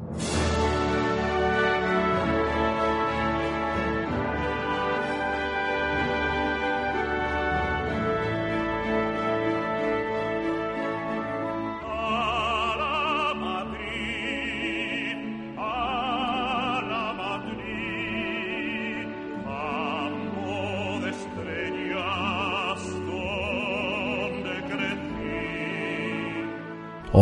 you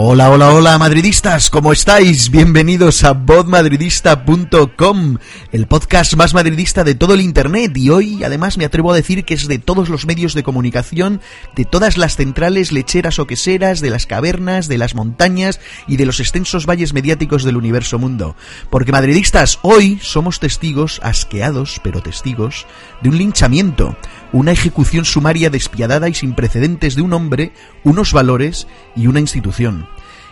Hola, hola, hola, madridistas, ¿cómo estáis? Bienvenidos a vodmadridista.com, el podcast más madridista de todo el Internet y hoy además me atrevo a decir que es de todos los medios de comunicación, de todas las centrales lecheras o queseras, de las cavernas, de las montañas y de los extensos valles mediáticos del universo mundo. Porque madridistas, hoy somos testigos, asqueados, pero testigos, de un linchamiento una ejecución sumaria despiadada y sin precedentes de un hombre, unos valores y una institución.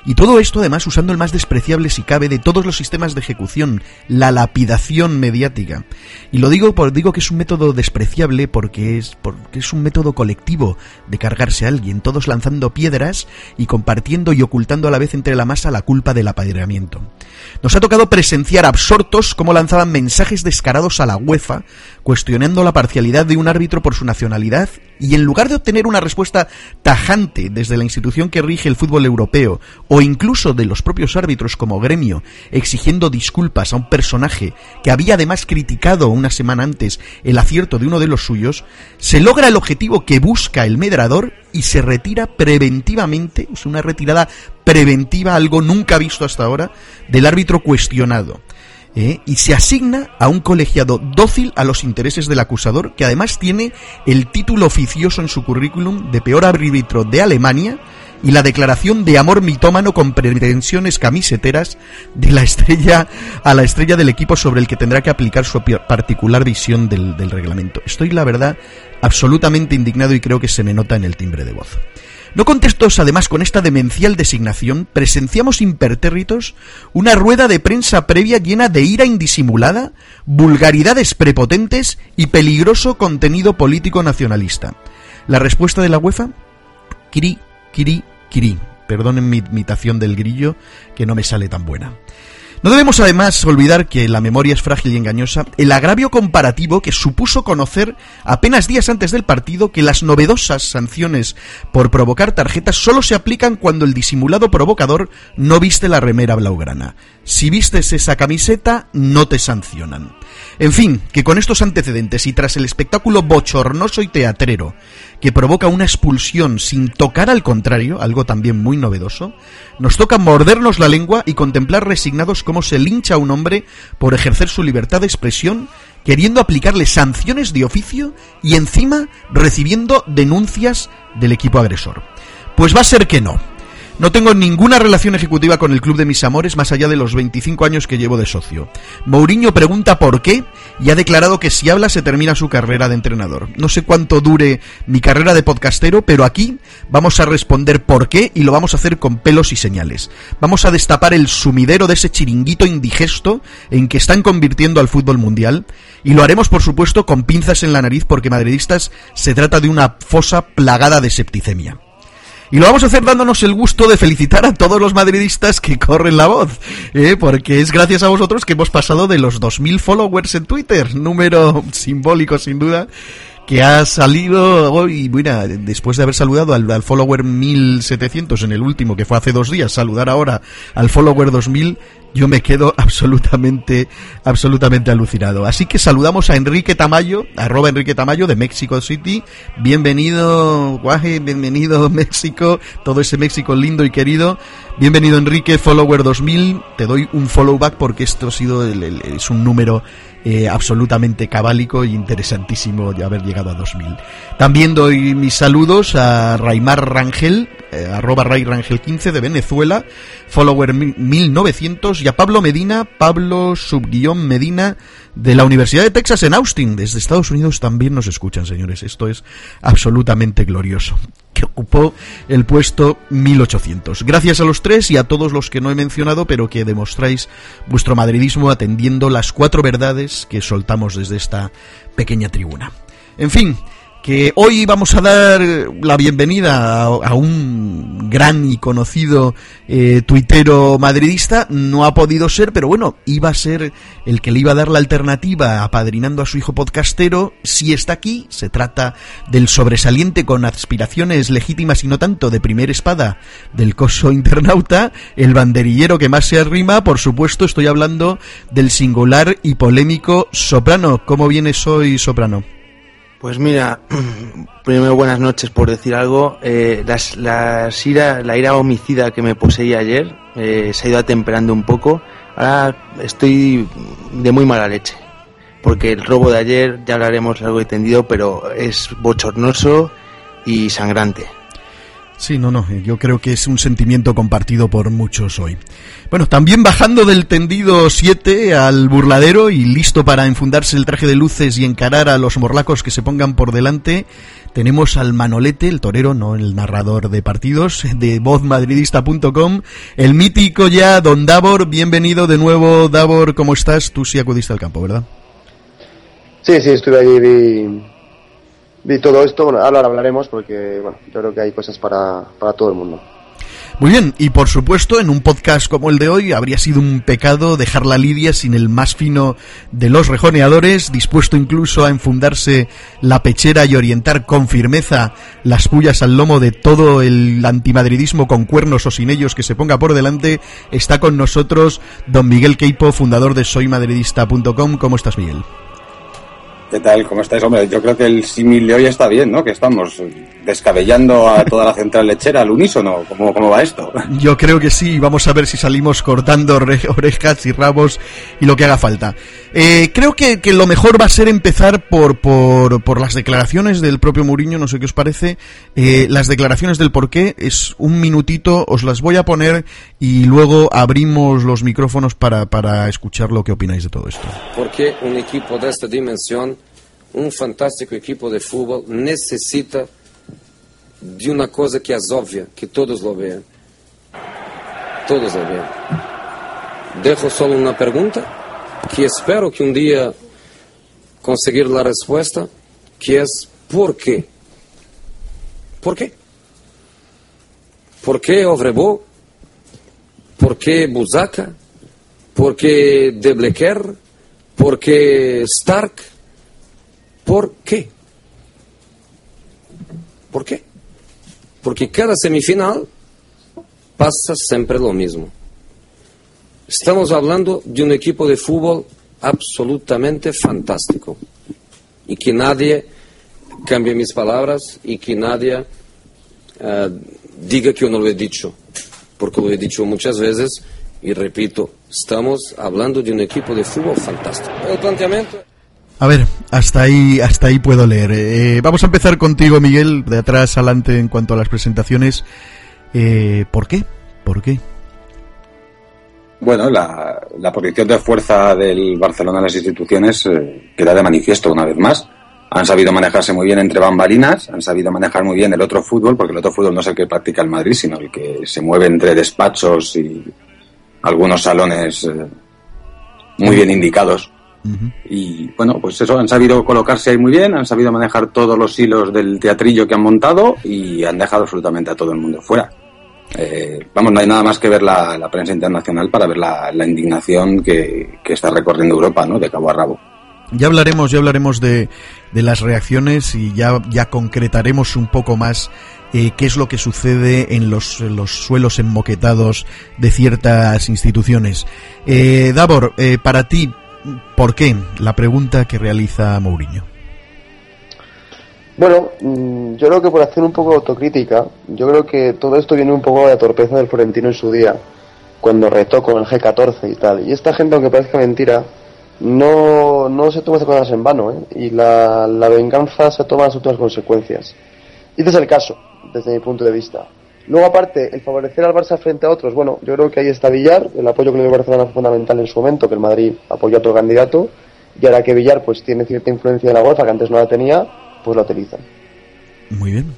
Y todo esto además usando el más despreciable si cabe de todos los sistemas de ejecución, la lapidación mediática. Y lo digo por digo que es un método despreciable porque es porque es un método colectivo de cargarse a alguien, todos lanzando piedras y compartiendo y ocultando a la vez entre la masa la culpa del apadrinamiento. Nos ha tocado presenciar absortos cómo lanzaban mensajes descarados a la UEFA, cuestionando la parcialidad de un árbitro por su nacionalidad, y en lugar de obtener una respuesta tajante desde la institución que rige el fútbol europeo, incluso de los propios árbitros como gremio, exigiendo disculpas a un personaje que había además criticado una semana antes el acierto de uno de los suyos, se logra el objetivo que busca el medrador y se retira preventivamente, es una retirada preventiva, algo nunca visto hasta ahora, del árbitro cuestionado. ¿eh? y se asigna a un colegiado dócil a los intereses del acusador, que además tiene el título oficioso en su currículum de peor árbitro de Alemania y la declaración de amor mitómano con pretensiones camiseteras de la estrella a la estrella del equipo sobre el que tendrá que aplicar su particular visión del, reglamento. Estoy, la verdad, absolutamente indignado y creo que se me nota en el timbre de voz. No contestos, además, con esta demencial designación, presenciamos impertérritos una rueda de prensa previa llena de ira indisimulada, vulgaridades prepotentes y peligroso contenido político nacionalista. La respuesta de la UEFA, kiri, kiri. Perdonen mi imitación del grillo, que no me sale tan buena. No debemos además olvidar que la memoria es frágil y engañosa, el agravio comparativo que supuso conocer apenas días antes del partido que las novedosas sanciones por provocar tarjetas solo se aplican cuando el disimulado provocador no viste la remera blaugrana. Si vistes esa camiseta, no te sancionan. En fin, que con estos antecedentes y tras el espectáculo bochornoso y teatrero que provoca una expulsión sin tocar al contrario, algo también muy novedoso, nos toca mordernos la lengua y contemplar resignados cómo se lincha a un hombre por ejercer su libertad de expresión, queriendo aplicarle sanciones de oficio y encima recibiendo denuncias del equipo agresor. Pues va a ser que no. No tengo ninguna relación ejecutiva con el club de mis amores más allá de los 25 años que llevo de socio. Mourinho pregunta por qué y ha declarado que si habla se termina su carrera de entrenador. No sé cuánto dure mi carrera de podcastero, pero aquí vamos a responder por qué y lo vamos a hacer con pelos y señales. Vamos a destapar el sumidero de ese chiringuito indigesto en que están convirtiendo al fútbol mundial y lo haremos por supuesto con pinzas en la nariz porque madridistas se trata de una fosa plagada de septicemia. Y lo vamos a hacer dándonos el gusto de felicitar a todos los madridistas que corren la voz, ¿eh? porque es gracias a vosotros que hemos pasado de los 2.000 followers en Twitter, número simbólico sin duda, que ha salido hoy, bueno, después de haber saludado al, al, follower 1700 en el último, que fue hace dos días, saludar ahora al follower 2000, yo me quedo absolutamente, absolutamente alucinado. Así que saludamos a Enrique Tamayo, arroba Enrique Tamayo de Mexico City. Bienvenido, Guaje, bienvenido México, todo ese México lindo y querido. Bienvenido Enrique, follower 2000. Te doy un follow back porque esto ha sido, es un número eh, absolutamente cabálico e interesantísimo de haber llegado a 2000. También doy mis saludos a Raimar Rangel, eh, arroba Ray Rangel 15 de Venezuela, follower 1900, y a Pablo Medina, Pablo subguión Medina de la Universidad de Texas en Austin. Desde Estados Unidos también nos escuchan, señores. Esto es absolutamente glorioso que ocupó el puesto 1800. Gracias a los tres y a todos los que no he mencionado, pero que demostráis vuestro madridismo atendiendo las cuatro verdades que soltamos desde esta pequeña tribuna. En fin, que hoy vamos a dar la bienvenida a, un gran y conocido eh, tuitero madridista. No ha podido ser, pero bueno, iba a ser el que le iba a dar la alternativa apadrinando a su hijo podcastero. Si está aquí, se trata del sobresaliente con aspiraciones legítimas y no tanto de primer espada del coso internauta, el banderillero que más se arrima, por supuesto, estoy hablando del singular y polémico Soprano. ¿Cómo vienes hoy, Soprano? Pues mira, primero buenas noches por decir algo. Eh, la, ira, homicida que me poseía ayer eh, se ha ido atemperando un poco. Ahora estoy de muy mala leche. Porque el robo de ayer, ya hablaremos largo y tendido, pero es bochornoso y sangrante. Sí, no, no, yo creo que es un sentimiento compartido por muchos hoy. Bueno, también bajando del tendido 7 al burladero y listo para enfundarse el traje de luces y encarar a los morlacos que se pongan por delante, tenemos al Manolete, el torero, no el narrador de partidos, de vozmadridista.com, el mítico ya Don Davor, bienvenido de nuevo, Davor, ¿cómo estás? Tú sí acudiste al campo, ¿verdad? Sí, sí, estuve allí, y todo esto, bueno, ahora hablaremos porque, bueno, yo creo que hay cosas para, para todo el mundo. Muy bien, y por supuesto, en un podcast como el de hoy, habría sido un pecado dejar la lidia sin el más fino de los rejoneadores, dispuesto incluso a enfundarse la pechera y orientar con firmeza las pullas al lomo de todo el antimadridismo con cuernos o sin ellos que se ponga por delante. Está con nosotros don Miguel Queipo, fundador de soymadridista.com. ¿Cómo estás, Miguel? ¿Qué tal? ¿Cómo estáis? Hombre, yo creo que el símil de hoy está bien, ¿no? Que estamos descabellando a toda la central lechera al unísono. ¿Cómo, cómo va esto? Yo creo que sí. Vamos a ver si salimos cortando orejas y rabos y lo que haga falta. Eh, creo que, que, lo mejor va a ser empezar por, por, por, las declaraciones del propio Mourinho, no sé qué os parece. Eh, las declaraciones del por qué es un minutito, os las voy a poner y luego abrimos los micrófonos para, para escuchar lo que opináis de todo esto. Porque un equipo de esta dimensión um fantástico equipo de futebol necessita de uma coisa que é óbvia, que todos lo veem. Todos lo veem. Dejo só uma pergunta que espero que um dia conseguir a resposta, que é por quê? Por quê? Por que Ovrebo? Por que Buzaca? Por que Deblequer? Por que Stark? ¿Por qué? ¿Por qué? Porque cada semifinal pasa siempre lo mismo. Estamos hablando de un equipo de fútbol absolutamente fantástico y que nadie cambie mis palabras y que nadie uh, diga que yo no lo he dicho, porque lo he dicho muchas veces y repito, estamos hablando de un equipo de fútbol fantástico. El planteamiento... A ver, hasta ahí, hasta ahí puedo leer. Eh, vamos a empezar contigo, Miguel, de atrás adelante en cuanto a las presentaciones. Eh, ¿Por qué? ¿Por qué? Bueno, la, la, posición de fuerza del Barcelona en las instituciones eh, queda de manifiesto una vez más. Han sabido manejarse muy bien entre bambalinas, han sabido manejar muy bien el otro fútbol, porque el otro fútbol no es el que practica el Madrid, sino el que se mueve entre despachos y algunos salones muy bien indicados y bueno, pues eso, han sabido colocarse ahí muy bien, han sabido manejar todos los hilos del teatrillo que han montado y han dejado absolutamente a todo el mundo fuera. Eh, vamos, no hay nada más que ver la, prensa internacional para ver la, indignación que, está recorriendo Europa, ¿no? De cabo a rabo. Ya hablaremos, ya hablaremos de, las reacciones y ya, ya concretaremos un poco más eh, qué es lo que sucede en los, los, suelos enmoquetados de ciertas instituciones. Eh, Davor, eh, para ti, ¿Por qué? La pregunta que realiza Mourinho. Bueno, mm, yo creo que por hacer un poco de autocrítica, yo creo que todo esto viene un poco de la torpeza del Florentino en su día, cuando retó con el G14 y tal. Y esta gente, aunque parezca mentira, no, no se toma estas cosas en vano, ¿eh? y la, venganza se toma las últimas consecuencias. Y este es el caso, desde mi punto de vista. Luego, aparte, el favorecer al Barça frente a otros, bueno, yo creo que ahí está Villar, el apoyo que le dio Barcelona fue fundamental en su momento, que el Madrid apoyó a otro candidato, y ahora que Villar pues tiene cierta influencia en la golfa que antes no la tenía, pues la utilizan. Muy bien.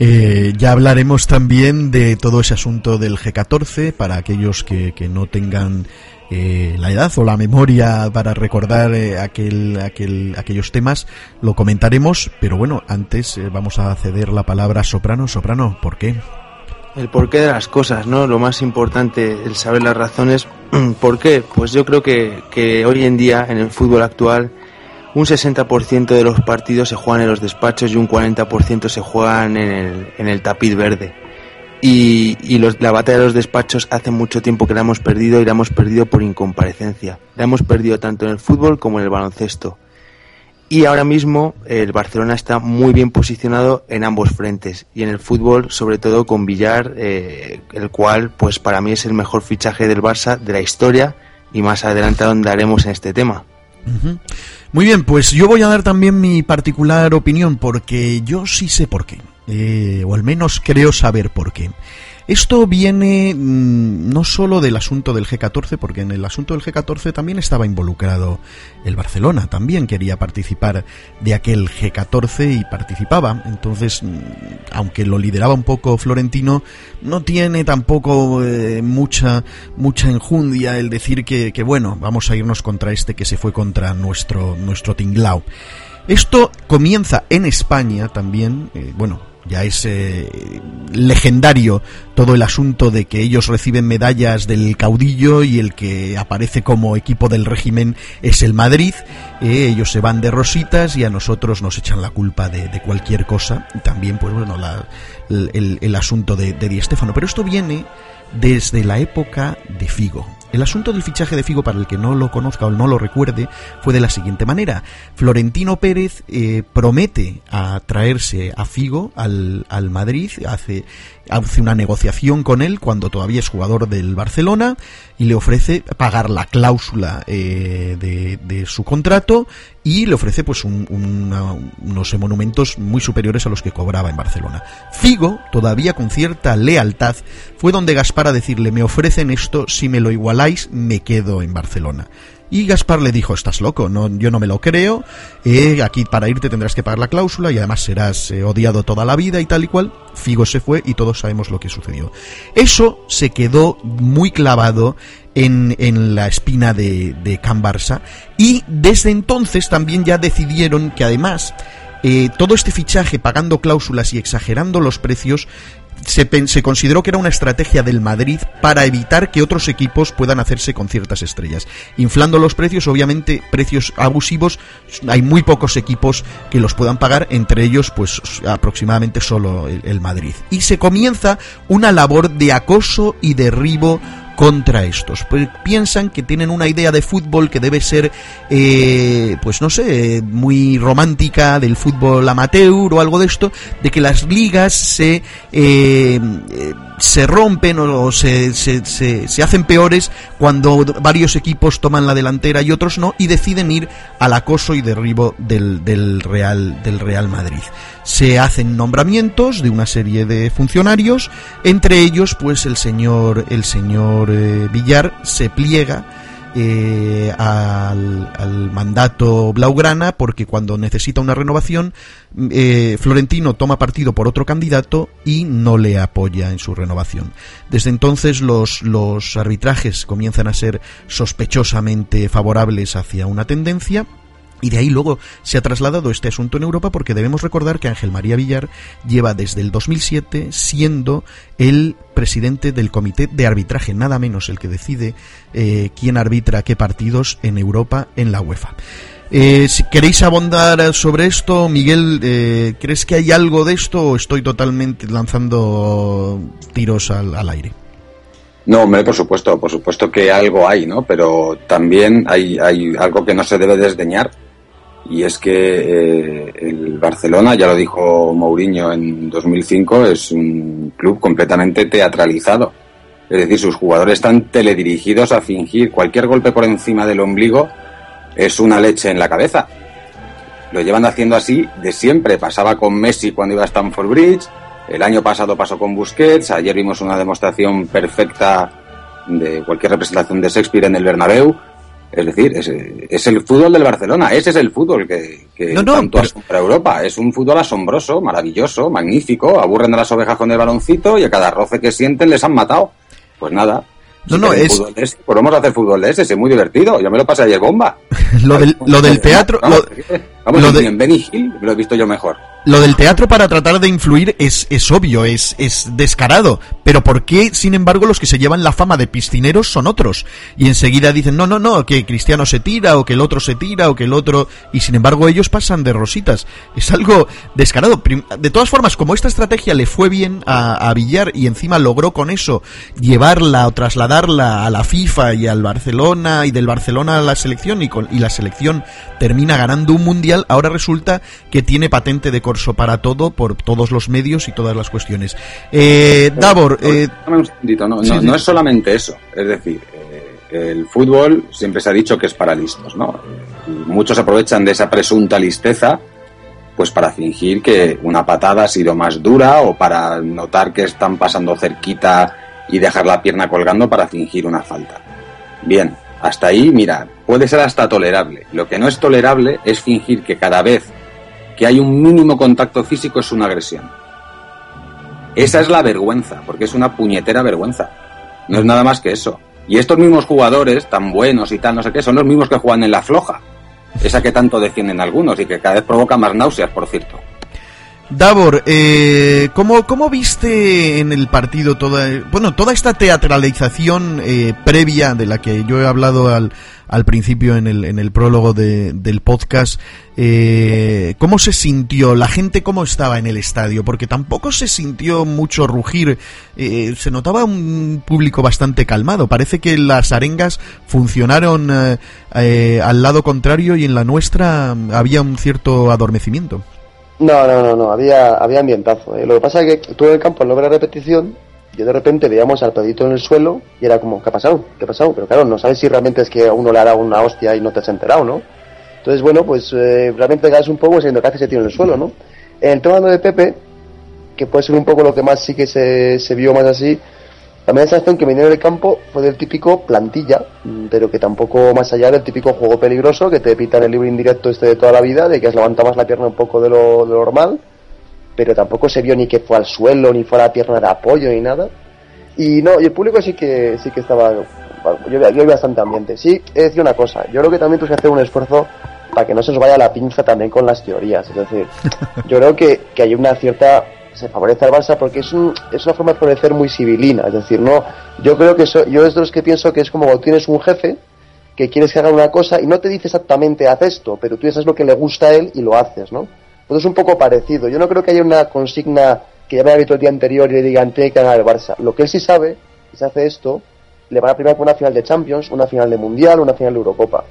Eh, ya hablaremos también de todo ese asunto del G14 para aquellos que, que no tengan eh, la edad o la memoria para recordar eh, aquel, aquel, aquellos temas, lo comentaremos, pero bueno, antes eh, vamos a ceder la palabra a Soprano. Soprano, ¿por qué? El porqué de las cosas, ¿no? Lo más importante, el saber las razones. ¿Por qué? Pues yo creo que, que hoy en día, en el fútbol actual, un 60% de los partidos se juegan en los despachos y un 40% se juegan en el, en el tapiz verde. Y, y los, la batalla de los despachos hace mucho tiempo que la hemos perdido y la hemos perdido por incomparecencia. La hemos perdido tanto en el fútbol como en el baloncesto. Y ahora mismo el Barcelona está muy bien posicionado en ambos frentes y en el fútbol sobre todo con Villar, eh, el cual pues para mí es el mejor fichaje del Barça de la historia y más adelante haremos en este tema. Muy bien, pues yo voy a dar también mi particular opinión porque yo sí sé por qué, eh, o al menos creo saber por qué. Esto viene mmm, no solo del asunto del G14, porque en el asunto del G14 también estaba involucrado el Barcelona, también quería participar de aquel G14 y participaba. Entonces, mmm, aunque lo lideraba un poco Florentino, no tiene tampoco eh, mucha mucha enjundia el decir que, que, bueno, vamos a irnos contra este que se fue contra nuestro nuestro tinglao. Esto comienza en España también, eh, bueno, ya es legendario todo el asunto de que ellos reciben medallas del caudillo y el que aparece como equipo del régimen es el Madrid. Eh, ellos se van de rositas y a nosotros nos echan la culpa de, cualquier cosa. También, pues bueno, la, el, el, asunto de, de Di. Pero esto viene desde la época de Figo. El asunto del fichaje de Figo, para el que no lo conozca o no lo recuerde, fue de la siguiente manera. Florentino Pérez eh, promete a traerse a Figo al, al Madrid, hace, hace una negociación con él cuando todavía es jugador del Barcelona y le ofrece pagar la cláusula eh, de, su contrato y le ofrece pues unos monumentos muy superiores a los que cobraba en Barcelona. Figo, todavía con cierta lealtad, fue donde Gaspar a decirle me ofrecen esto, si me lo igualáis me quedo en Barcelona. Y Gaspar le dijo, estás loco, no, yo no me lo creo, eh, aquí para irte tendrás que pagar la cláusula y además serás eh, odiado toda la vida y tal y cual. Figo se fue y todos sabemos lo que sucedió. Eso se quedó muy clavado en, la espina de, de Can Barça y desde entonces también ya decidieron que además eh, todo este fichaje pagando cláusulas y exagerando los precios se, se, consideró que era una estrategia del Madrid para evitar que otros equipos puedan hacerse con ciertas estrellas. Inflando los precios, obviamente, precios abusivos, hay muy pocos equipos que los puedan pagar, entre ellos, pues aproximadamente solo el, el Madrid. Y se comienza una labor de acoso y derribo contra estos. Pues piensan que tienen una idea de fútbol que debe ser, eh, pues no sé, muy romántica del fútbol amateur o algo de esto, de que las ligas se, eh, se rompen o se, se, se, se hacen peores cuando varios equipos toman la delantera y otros no y deciden ir al acoso y derribo del, del, Real, del Real Madrid. Se hacen nombramientos de una serie de funcionarios, entre ellos pues el señor, el señor eh, Villar se pliega eh, al, al, mandato Blaugrana porque cuando necesita una renovación eh, Florentino toma partido por otro candidato y no le apoya en su renovación. Desde entonces los, los arbitrajes comienzan a ser sospechosamente favorables hacia una tendencia y de ahí luego se ha trasladado este asunto en Europa porque debemos recordar que Ángel María Villar lleva desde el 2007 siendo el presidente del comité de arbitraje, nada menos el que decide eh, quién arbitra qué partidos en Europa en la UEFA. Eh, si queréis abondar sobre esto, Miguel, eh, ¿crees que hay algo de esto o estoy totalmente lanzando tiros al, aire? No, hombre, por supuesto, por supuesto que algo hay, ¿no? Pero también hay algo que no se debe desdeñar y es que eh, el Barcelona, ya lo dijo Mourinho en 2005, es un club completamente teatralizado. Es decir, sus jugadores están teledirigidos a fingir cualquier golpe por encima del ombligo es una leche en la cabeza. Lo llevan haciendo así de siempre. Pasaba con Messi cuando iba a Stamford Bridge, el año pasado pasó con Busquets, ayer vimos una demostración perfecta de cualquier representación de Shakespeare en el Bernabéu. Es decir, es, es, el fútbol del Barcelona, ese es el fútbol que, que no, no, tanto pero... Europa. Es un fútbol asombroso, maravilloso, magnífico. Aburren a las ovejas con el baloncito y a cada roce que sienten les han matado. Pues nada, No, no, es... Fútbol de ese, pues vamos a hacer fútbol de ese, es muy divertido. Yo me lo pasé ayer bomba. lo, del, lo del teatro... Vamos, lo- vamos, lo en- de- en Benny Hill lo he visto yo mejor. Lo del teatro para tratar de influir es, es obvio, es, es descarado. Pero ¿por qué, sin embargo, los que se llevan la fama de piscineros son otros? Y enseguida dicen, no, no, no, que Cristiano se tira, o que el otro se tira, o que el otro... Y sin embargo ellos pasan de rositas. Es algo descarado. De todas formas, como esta estrategia le fue bien a, a Villar y encima logró con eso llevarla o trasladarla a la FIFA y al Barcelona y del Barcelona a la selección y, con, y la selección termina ganando un mundial, ahora resulta que tiene patente de corso para todo por todos los medios y todas las cuestiones. Eh, Davor, eh, Dame un segundito, no, no, sí, sí. no es solamente eso. Es decir, eh, el fútbol siempre se ha dicho que es para listos, ¿no? Y muchos aprovechan de esa presunta listeza pues para fingir que una patada ha sido más dura o para notar que están pasando cerquita y dejar la pierna colgando para fingir una falta. Bien, hasta ahí, mira, puede ser hasta tolerable. Lo que no es tolerable es fingir que cada vez que hay un mínimo contacto físico es una agresión. Esa es la vergüenza, porque es una puñetera vergüenza. No es nada más que eso. Y estos mismos jugadores, tan buenos y tal, no sé qué, son los mismos que juegan en la floja. Esa que tanto defienden algunos y que cada vez provoca más náuseas, por cierto. Davor, eh, ¿cómo, ¿cómo viste en el partido toda, bueno, toda esta teatralización eh, previa de la que yo he hablado al, al principio en el, en el prólogo de- del podcast? Eh, ¿Cómo se sintió? ¿La gente cómo estaba en el estadio? Porque tampoco se sintió mucho rugir. eh, se notaba un público bastante calmado. Parece que las arengas funcionaron eh, eh, al lado contrario y en la nuestra había un cierto adormecimiento. No, no, no, no, había, había ambientazo. ¿eh? Lo que pasa es que tú en el campo al no ver la repetición, yo de repente veíamos al en el suelo y era como, ¿qué ha pasado? ¿Qué ha pasado? Pero claro, no sabes si realmente es que a uno le ha dado una hostia y no te has enterado, ¿no? Entonces, bueno, pues eh, realmente quedas un poco siendo que hace ese tiro en el suelo, ¿no? En el tema de Pepe, que puede ser un poco lo que más sí que se, se vio más así, la media sensación que me dio en el campo fue del típico plantilla, mm, pero que tampoco más allá del típico juego peligroso que te pitan el libro indirecto este de toda la vida, de que has levantado más la pierna un poco de lo, de lo normal, pero tampoco se vio ni que fue al suelo, ni fue a la pierna de apoyo, ni nada. Y no, y el público sí que sí que estaba, yo vi bastante ambiente. Sí, he de decir una cosa, yo creo que también tienes que hacer un esfuerzo para que no se os vaya la pinza también con las teorías. Es decir, yo creo que, que hay una cierta se favorece al Barça porque es, un, es una forma de favorecer muy civilina, es decir, no, yo creo que yo es de los que pienso que es como cuando tienes un jefe que quieres que haga una cosa y no te dice exactamente haz esto, pero tú sabes lo que le gusta a él y lo haces, ¿no? Entonces es un poco parecido. Yo no creo que haya una consigna que ya me haya visto el día anterior y le digan tiene que ganar el Barça. Lo que él sí sabe, si hace esto, le van a primar por una final de Champions, una final de Mundial, una final de Eurocopa.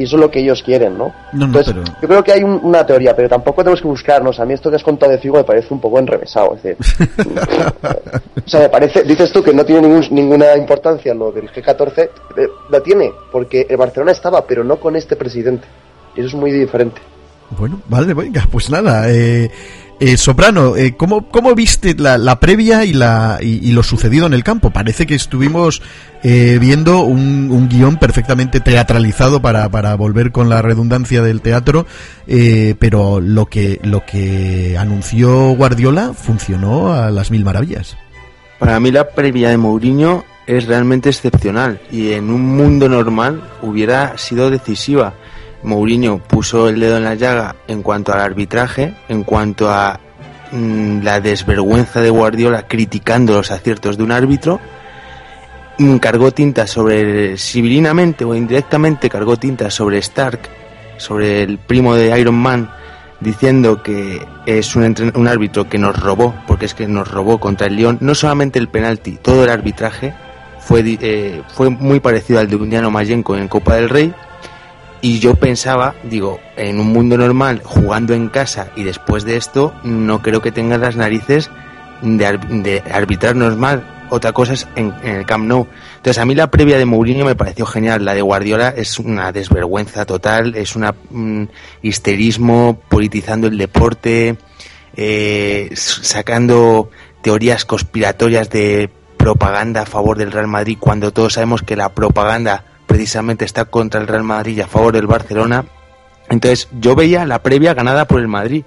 Y eso es lo que ellos quieren, ¿no? No, no, Entonces, pero- yo creo que hay un- una teoría, pero tampoco tenemos que buscarnos. A mí esto que has contado de Figo me parece un poco enrevesado. Es decir, o sea, me parece, dices tú que no tiene ningún- ninguna importancia lo del G14, eh, la tiene, porque el Barcelona estaba, pero no con este presidente. Y eso es muy diferente. Bueno, vale, venga, pues nada. Eh, eh, Soprano, eh, ¿cómo, ¿cómo viste la, la previa y, la, y, lo sucedido en el campo? Parece que estuvimos eh, viendo un, un guion perfectamente teatralizado para, para volver con la redundancia del teatro, eh, pero lo que, lo que anunció Guardiola funcionó a las mil maravillas. Para mí la previa de Mourinho es realmente excepcional y en un mundo normal hubiera sido decisiva. Mourinho puso el dedo en la llaga en cuanto al arbitraje, en cuanto a mm, la desvergüenza de Guardiola criticando los aciertos de un árbitro, cargó tinta sobre, civilinamente o indirectamente, cargó tinta sobre Stark, sobre el primo de Iron Man, diciendo que es un, un árbitro que nos robó, porque es que nos robó contra el León, no solamente el penalti, todo el arbitraje fue, eh, fue muy parecido al de Undiano Mayenko en Copa del Rey. Y yo pensaba, digo, en un mundo normal, jugando en casa y después de esto, no creo que tengan las narices de, de arbitrarnos mal. Otra cosa es en, el Camp Nou. Entonces, a mí la previa de Mourinho me pareció genial. La de Guardiola es una desvergüenza total, es un histerismo, politizando el deporte, eh, sacando teorías conspiratorias de propaganda a favor del Real Madrid, cuando todos sabemos que la propaganda precisamente está contra el Real Madrid y a favor del Barcelona. Entonces, yo veía la previa ganada por el Madrid.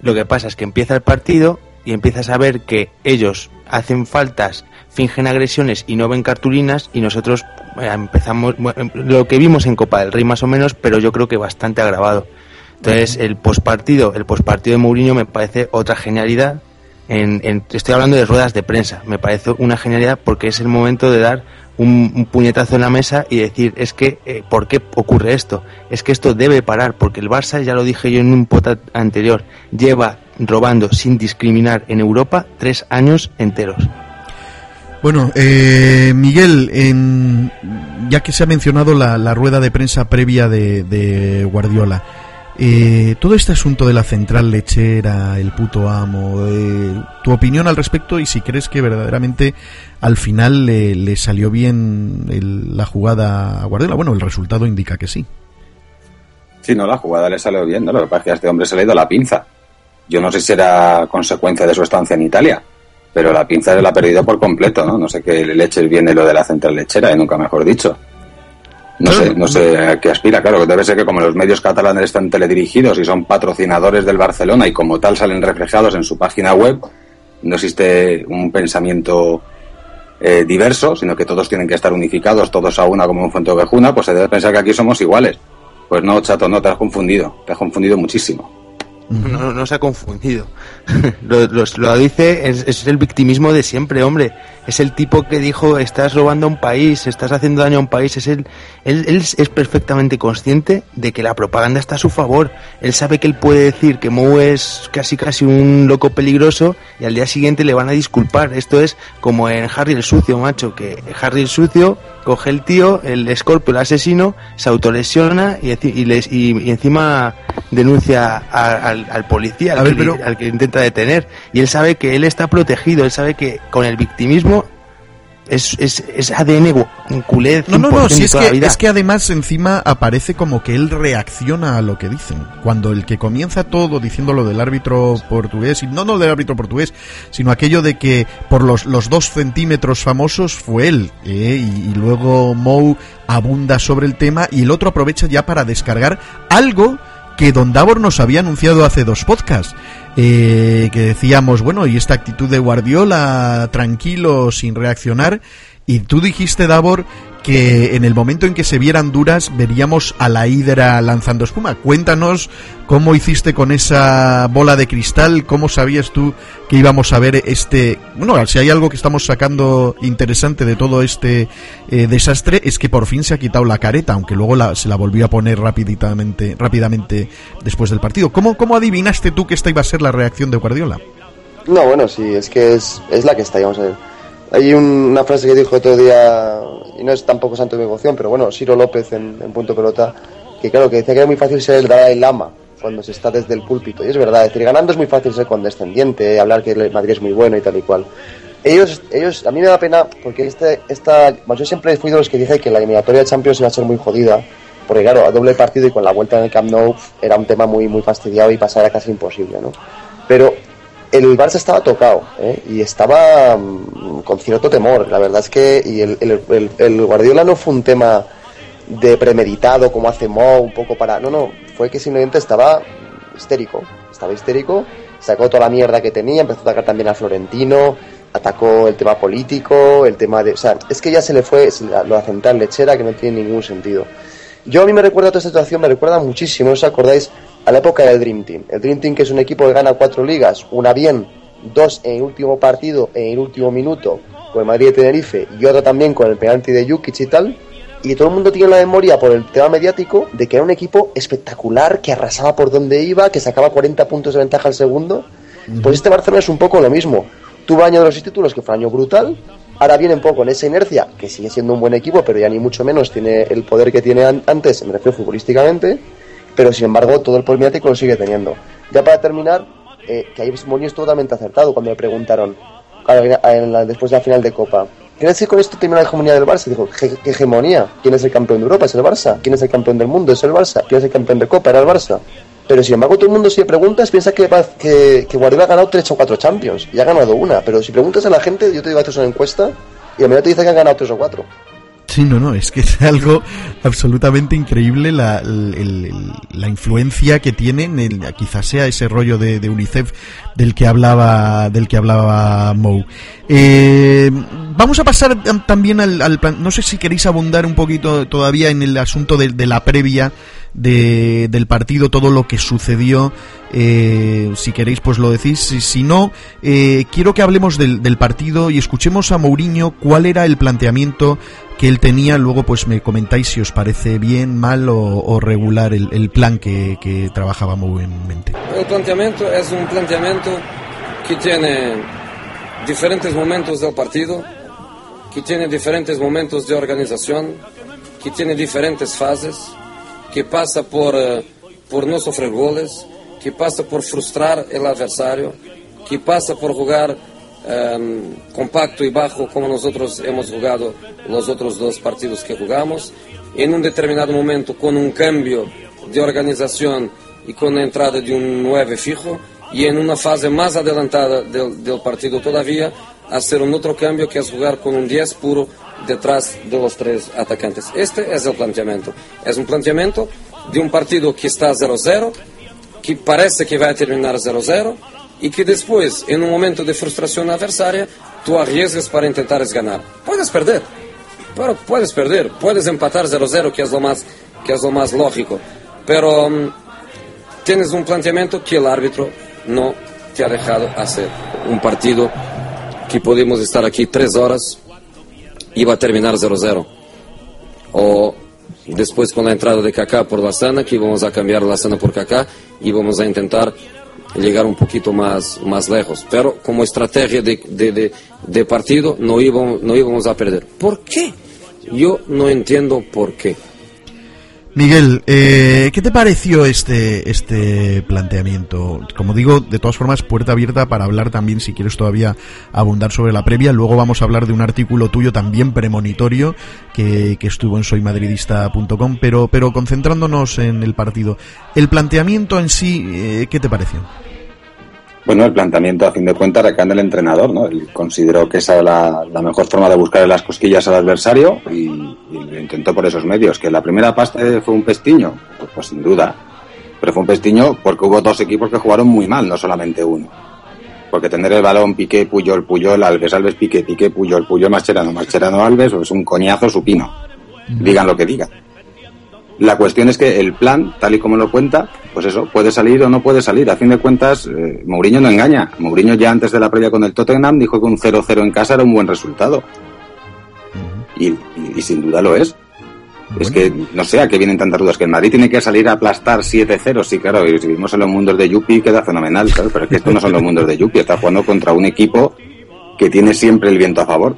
Lo que pasa es que empieza el partido y empiezas a ver que ellos hacen faltas, fingen agresiones y no ven cartulinas y nosotros eh, empezamos lo que vimos en Copa del Rey más o menos, pero yo creo que bastante agravado. Entonces, el postpartido, el postpartido de Mourinho me parece otra genialidad. En, estoy hablando de ruedas de prensa. Me parece una genialidad porque es el momento de dar un, puñetazo en la mesa y decir, es que, eh, ¿por qué ocurre esto? Es que esto debe parar, porque el Barça, ya lo dije yo en un pot anterior, lleva robando sin discriminar en Europa tres años enteros. Bueno, eh, Miguel, ya que se ha mencionado la, rueda de prensa previa de, Guardiola, eh, todo este asunto de la central lechera, el puto amo, eh, tu opinión al respecto y si crees que verdaderamente al final le, salió bien la jugada a Guardiola. Bueno, el resultado indica que sí. Sí, no, la jugada le salió bien, ¿no? Lo que pasa es que a este hombre se le ha ido la pinza. Yo no sé si era consecuencia de su estancia en Italia, pero la pinza se la ha perdido por completo, ¿no? No sé qué leche viene lo de la central lechera, y nunca mejor dicho. No sé, no sé a qué aspira, claro, que debe ser que como los medios catalanes están teledirigidos y son patrocinadores del Barcelona y como tal salen reflejados en su página web, no existe un pensamiento eh, diverso, sino que todos tienen que estar unificados, todos a una como un fuente ovejuna, pues se debe pensar que aquí somos iguales. Pues no, chato, no, te has confundido, te has confundido muchísimo. No, se ha confundido. lo, dice, es, el victimismo de siempre, hombre. Es el tipo que dijo, estás robando a un país, estás haciendo daño a un país. Es él, él, es perfectamente consciente de que la propaganda está a su favor. Él sabe que él puede decir que Mou es casi casi un loco peligroso y al día siguiente le van a disculpar. Esto es como en Harry el Sucio, macho, que Harry el Sucio coge el tío, el escorpio, el asesino, se autolesiona y, y, les, y, encima denuncia al, policía, al, que, intenta detener. Y él sabe que él está protegido, él sabe que con el victimismo es, es, es ADN culé. No, no, no, si es que, es que además encima aparece como que él reacciona a lo que dicen. Cuando el que comienza todo diciendo lo del árbitro portugués, y no, no del árbitro portugués, sino aquello de que por los, los dos centímetros famosos fue él, ¿eh? y, y, luego Mou abunda sobre el tema y el otro aprovecha ya para descargar algo que Don Davor nos había anunciado hace dos podcasts. Eh, que decíamos, bueno, y esta actitud de Guardiola, tranquilo, sin reaccionar. Y tú dijiste, Davor, que en el momento en que se vieran duras veríamos a la hidra lanzando espuma. Cuéntanos cómo hiciste con esa bola de cristal, cómo sabías tú que íbamos a ver este... Bueno, si hay algo que estamos sacando interesante de todo este eh, desastre es que por fin se ha quitado la careta, aunque luego se la volvió a poner rápidamente, rápidamente después del partido. ¿Cómo, ¿Cómo adivinaste tú que esta iba a ser la reacción de Guardiola? No, bueno, sí, es que es, es la que está, vamos a ver hay una frase que dijo otro día, y no es tampoco santo de devoción, pero bueno, Ciro López en, punto pelota, que claro, que decía que era muy fácil ser el Dalai Lama cuando se está desde el púlpito. Y es verdad, decir, ganando es muy fácil ser condescendiente, hablar que el Madrid es muy bueno y tal y cual. Ellos, ellos, a mí me da pena porque este, esta, yo siempre fui de los que dije que la eliminatoria de Champions iba a ser muy jodida, porque claro, a doble partido y con la vuelta en el Camp Nou era un tema muy, muy fastidiado y pasar casi imposible, ¿no? Pero el Barça estaba tocado ¿eh? y estaba mm, con cierto temor. La verdad es que y el, Guardiola no fue un tema de premeditado como hace Mo, un poco para. No, no, fue que simplemente estaba histérico. Estaba histérico, sacó toda la mierda que tenía, empezó a atacar también a Florentino, atacó el tema político, el tema de. O sea, es que ya se le fue lo central lechera que no tiene ningún sentido. Yo a mí me recuerda toda esta situación, me recuerda muchísimo, ¿os acordáis? A la época del Dream Team. El Dream Team que es un equipo que gana cuatro ligas, una bien, dos en el último partido, en el último minuto, con el Madrid de Tenerife, y otra también con el penalti de Jukic y tal. Y todo el mundo tiene la memoria por el tema mediático de que era un equipo espectacular, que arrasaba por donde iba, que sacaba 40 puntos de ventaja al segundo. Pues este Barcelona es un poco lo mismo. Tuvo año de los títulos que fue año brutal, ahora viene un poco en esa inercia, que sigue siendo un buen equipo, pero ya ni mucho menos tiene el poder que tiene antes, me refiero futbolísticamente pero sin embargo todo el poder lo sigue teniendo. Ya para terminar, eh, que ahí Mourinho es totalmente acertado cuando le preguntaron después de la final de Copa. ¿Crees que con esto termina la hegemonía del Barça? Dijo, ¿qué, hegemonía? ¿Quién es el campeón de Europa? Es el Barça. ¿Quién es el campeón del mundo? Es el Barça. ¿Quién es el campeón de Copa? Era el Barça. Pero sin embargo, todo el mundo si le preguntas piensa que, que, Guardiola ha ganado 3 o 4 Champions y ha ganado una. Pero si preguntas a la gente, yo te digo, haces una encuesta y a menos te dice que han ganado 3 o 4. Sí, no, no, es que es algo absolutamente increíble la, la influencia que tienen, el, quizás sea ese rollo de, de, UNICEF del que hablaba, del que hablaba Mou. Eh, vamos a pasar también al, al, plan, no sé si queréis abundar un poquito todavía en el asunto de, de la previa de, del partido, todo lo que sucedió. Eh, si queréis, pues lo decís. Si, no, eh, quiero que hablemos del, partido y escuchemos a Mourinho cuál era el planteamiento que él tenía. Luego, pues me comentáis si os parece bien, mal o, regular el, plan que, que trabajaba mente. El planteamiento es un planteamiento que tiene diferentes momentos del partido, que tiene diferentes momentos de organización, que tiene diferentes fases que pasa por, eh, por no sofrer goles, que pasa por frustrar el adversario, que pasa por jugar um, compacto y bajo como nosotros hemos jugado los otros dos partidos que jugamos, en un determinado momento con un cambio de organización y con la entrada de un 9 fijo, y en una fase más adelantada del, del partido todavía, hacer un otro cambio que es jugar con un 10 puro detrás de los tres atacantes. Este es el planteamiento. Es un planteamiento de un partido que está 0-0, que parece que va a terminar 0-0 y que después, en un momento de frustración adversaria, tú arriesgas para intentar ganar. Puedes perder, pero puedes perder, puedes empatar 0-0, que es lo más que es lo más lógico, pero um, tienes un planteamiento que el árbitro no te ha dejado hacer. Un partido que podemos estar aquí tres horas iba a terminar 0-0. O después con la entrada de Kaká por la sana, que íbamos a cambiar la sana por Kaká, íbamos a intentar llegar un poquito más, más lejos. Pero como estrategia de, de, de, de partido no íbamos, no íbamos a perder. ¿Por qué? Yo no entiendo por qué. Miguel, eh, ¿qué te pareció este, este planteamiento? Como digo, de todas formas, puerta abierta para hablar también, si quieres todavía abundar sobre la previa. Luego vamos a hablar de un artículo tuyo también premonitorio que, que estuvo en soymadridista.com, pero, pero concentrándonos en el partido. El planteamiento en sí, eh, ¿qué te pareció? Bueno, el planteamiento, a fin de cuentas, recae el entrenador, ¿no? Él consideró que esa era la, mejor forma de buscar las cosquillas al adversario y, lo intentó por esos medios. Que la primera parte fue un pestiño, pues, pues, sin duda. Pero fue un pestiño porque hubo dos equipos que jugaron muy mal, no solamente uno. Porque tener el balón Piqué, Puyol, Puyol, Alves, Alves, Piqué, Piqué, Puyol, Puyol, Mascherano, Mascherano, Alves, es un coñazo supino. Digan lo que digan. La cuestión es que el plan, tal y como lo cuenta, pues eso, puede salir o no puede salir. A fin de cuentas, eh, Mourinho no engaña. Mourinho ya antes de la previa con el Tottenham dijo que un 0-0 en casa era un buen resultado. Y, y, y sin duda lo es. Bueno. Es que no sé a qué vienen tantas dudas. Que el Madrid tiene que salir a aplastar 7-0. Sí, claro, y si vivimos en los mundos de Yupi queda fenomenal, claro, pero es que estos no son los mundos de Yupi. Está jugando contra un equipo que tiene siempre el viento a favor.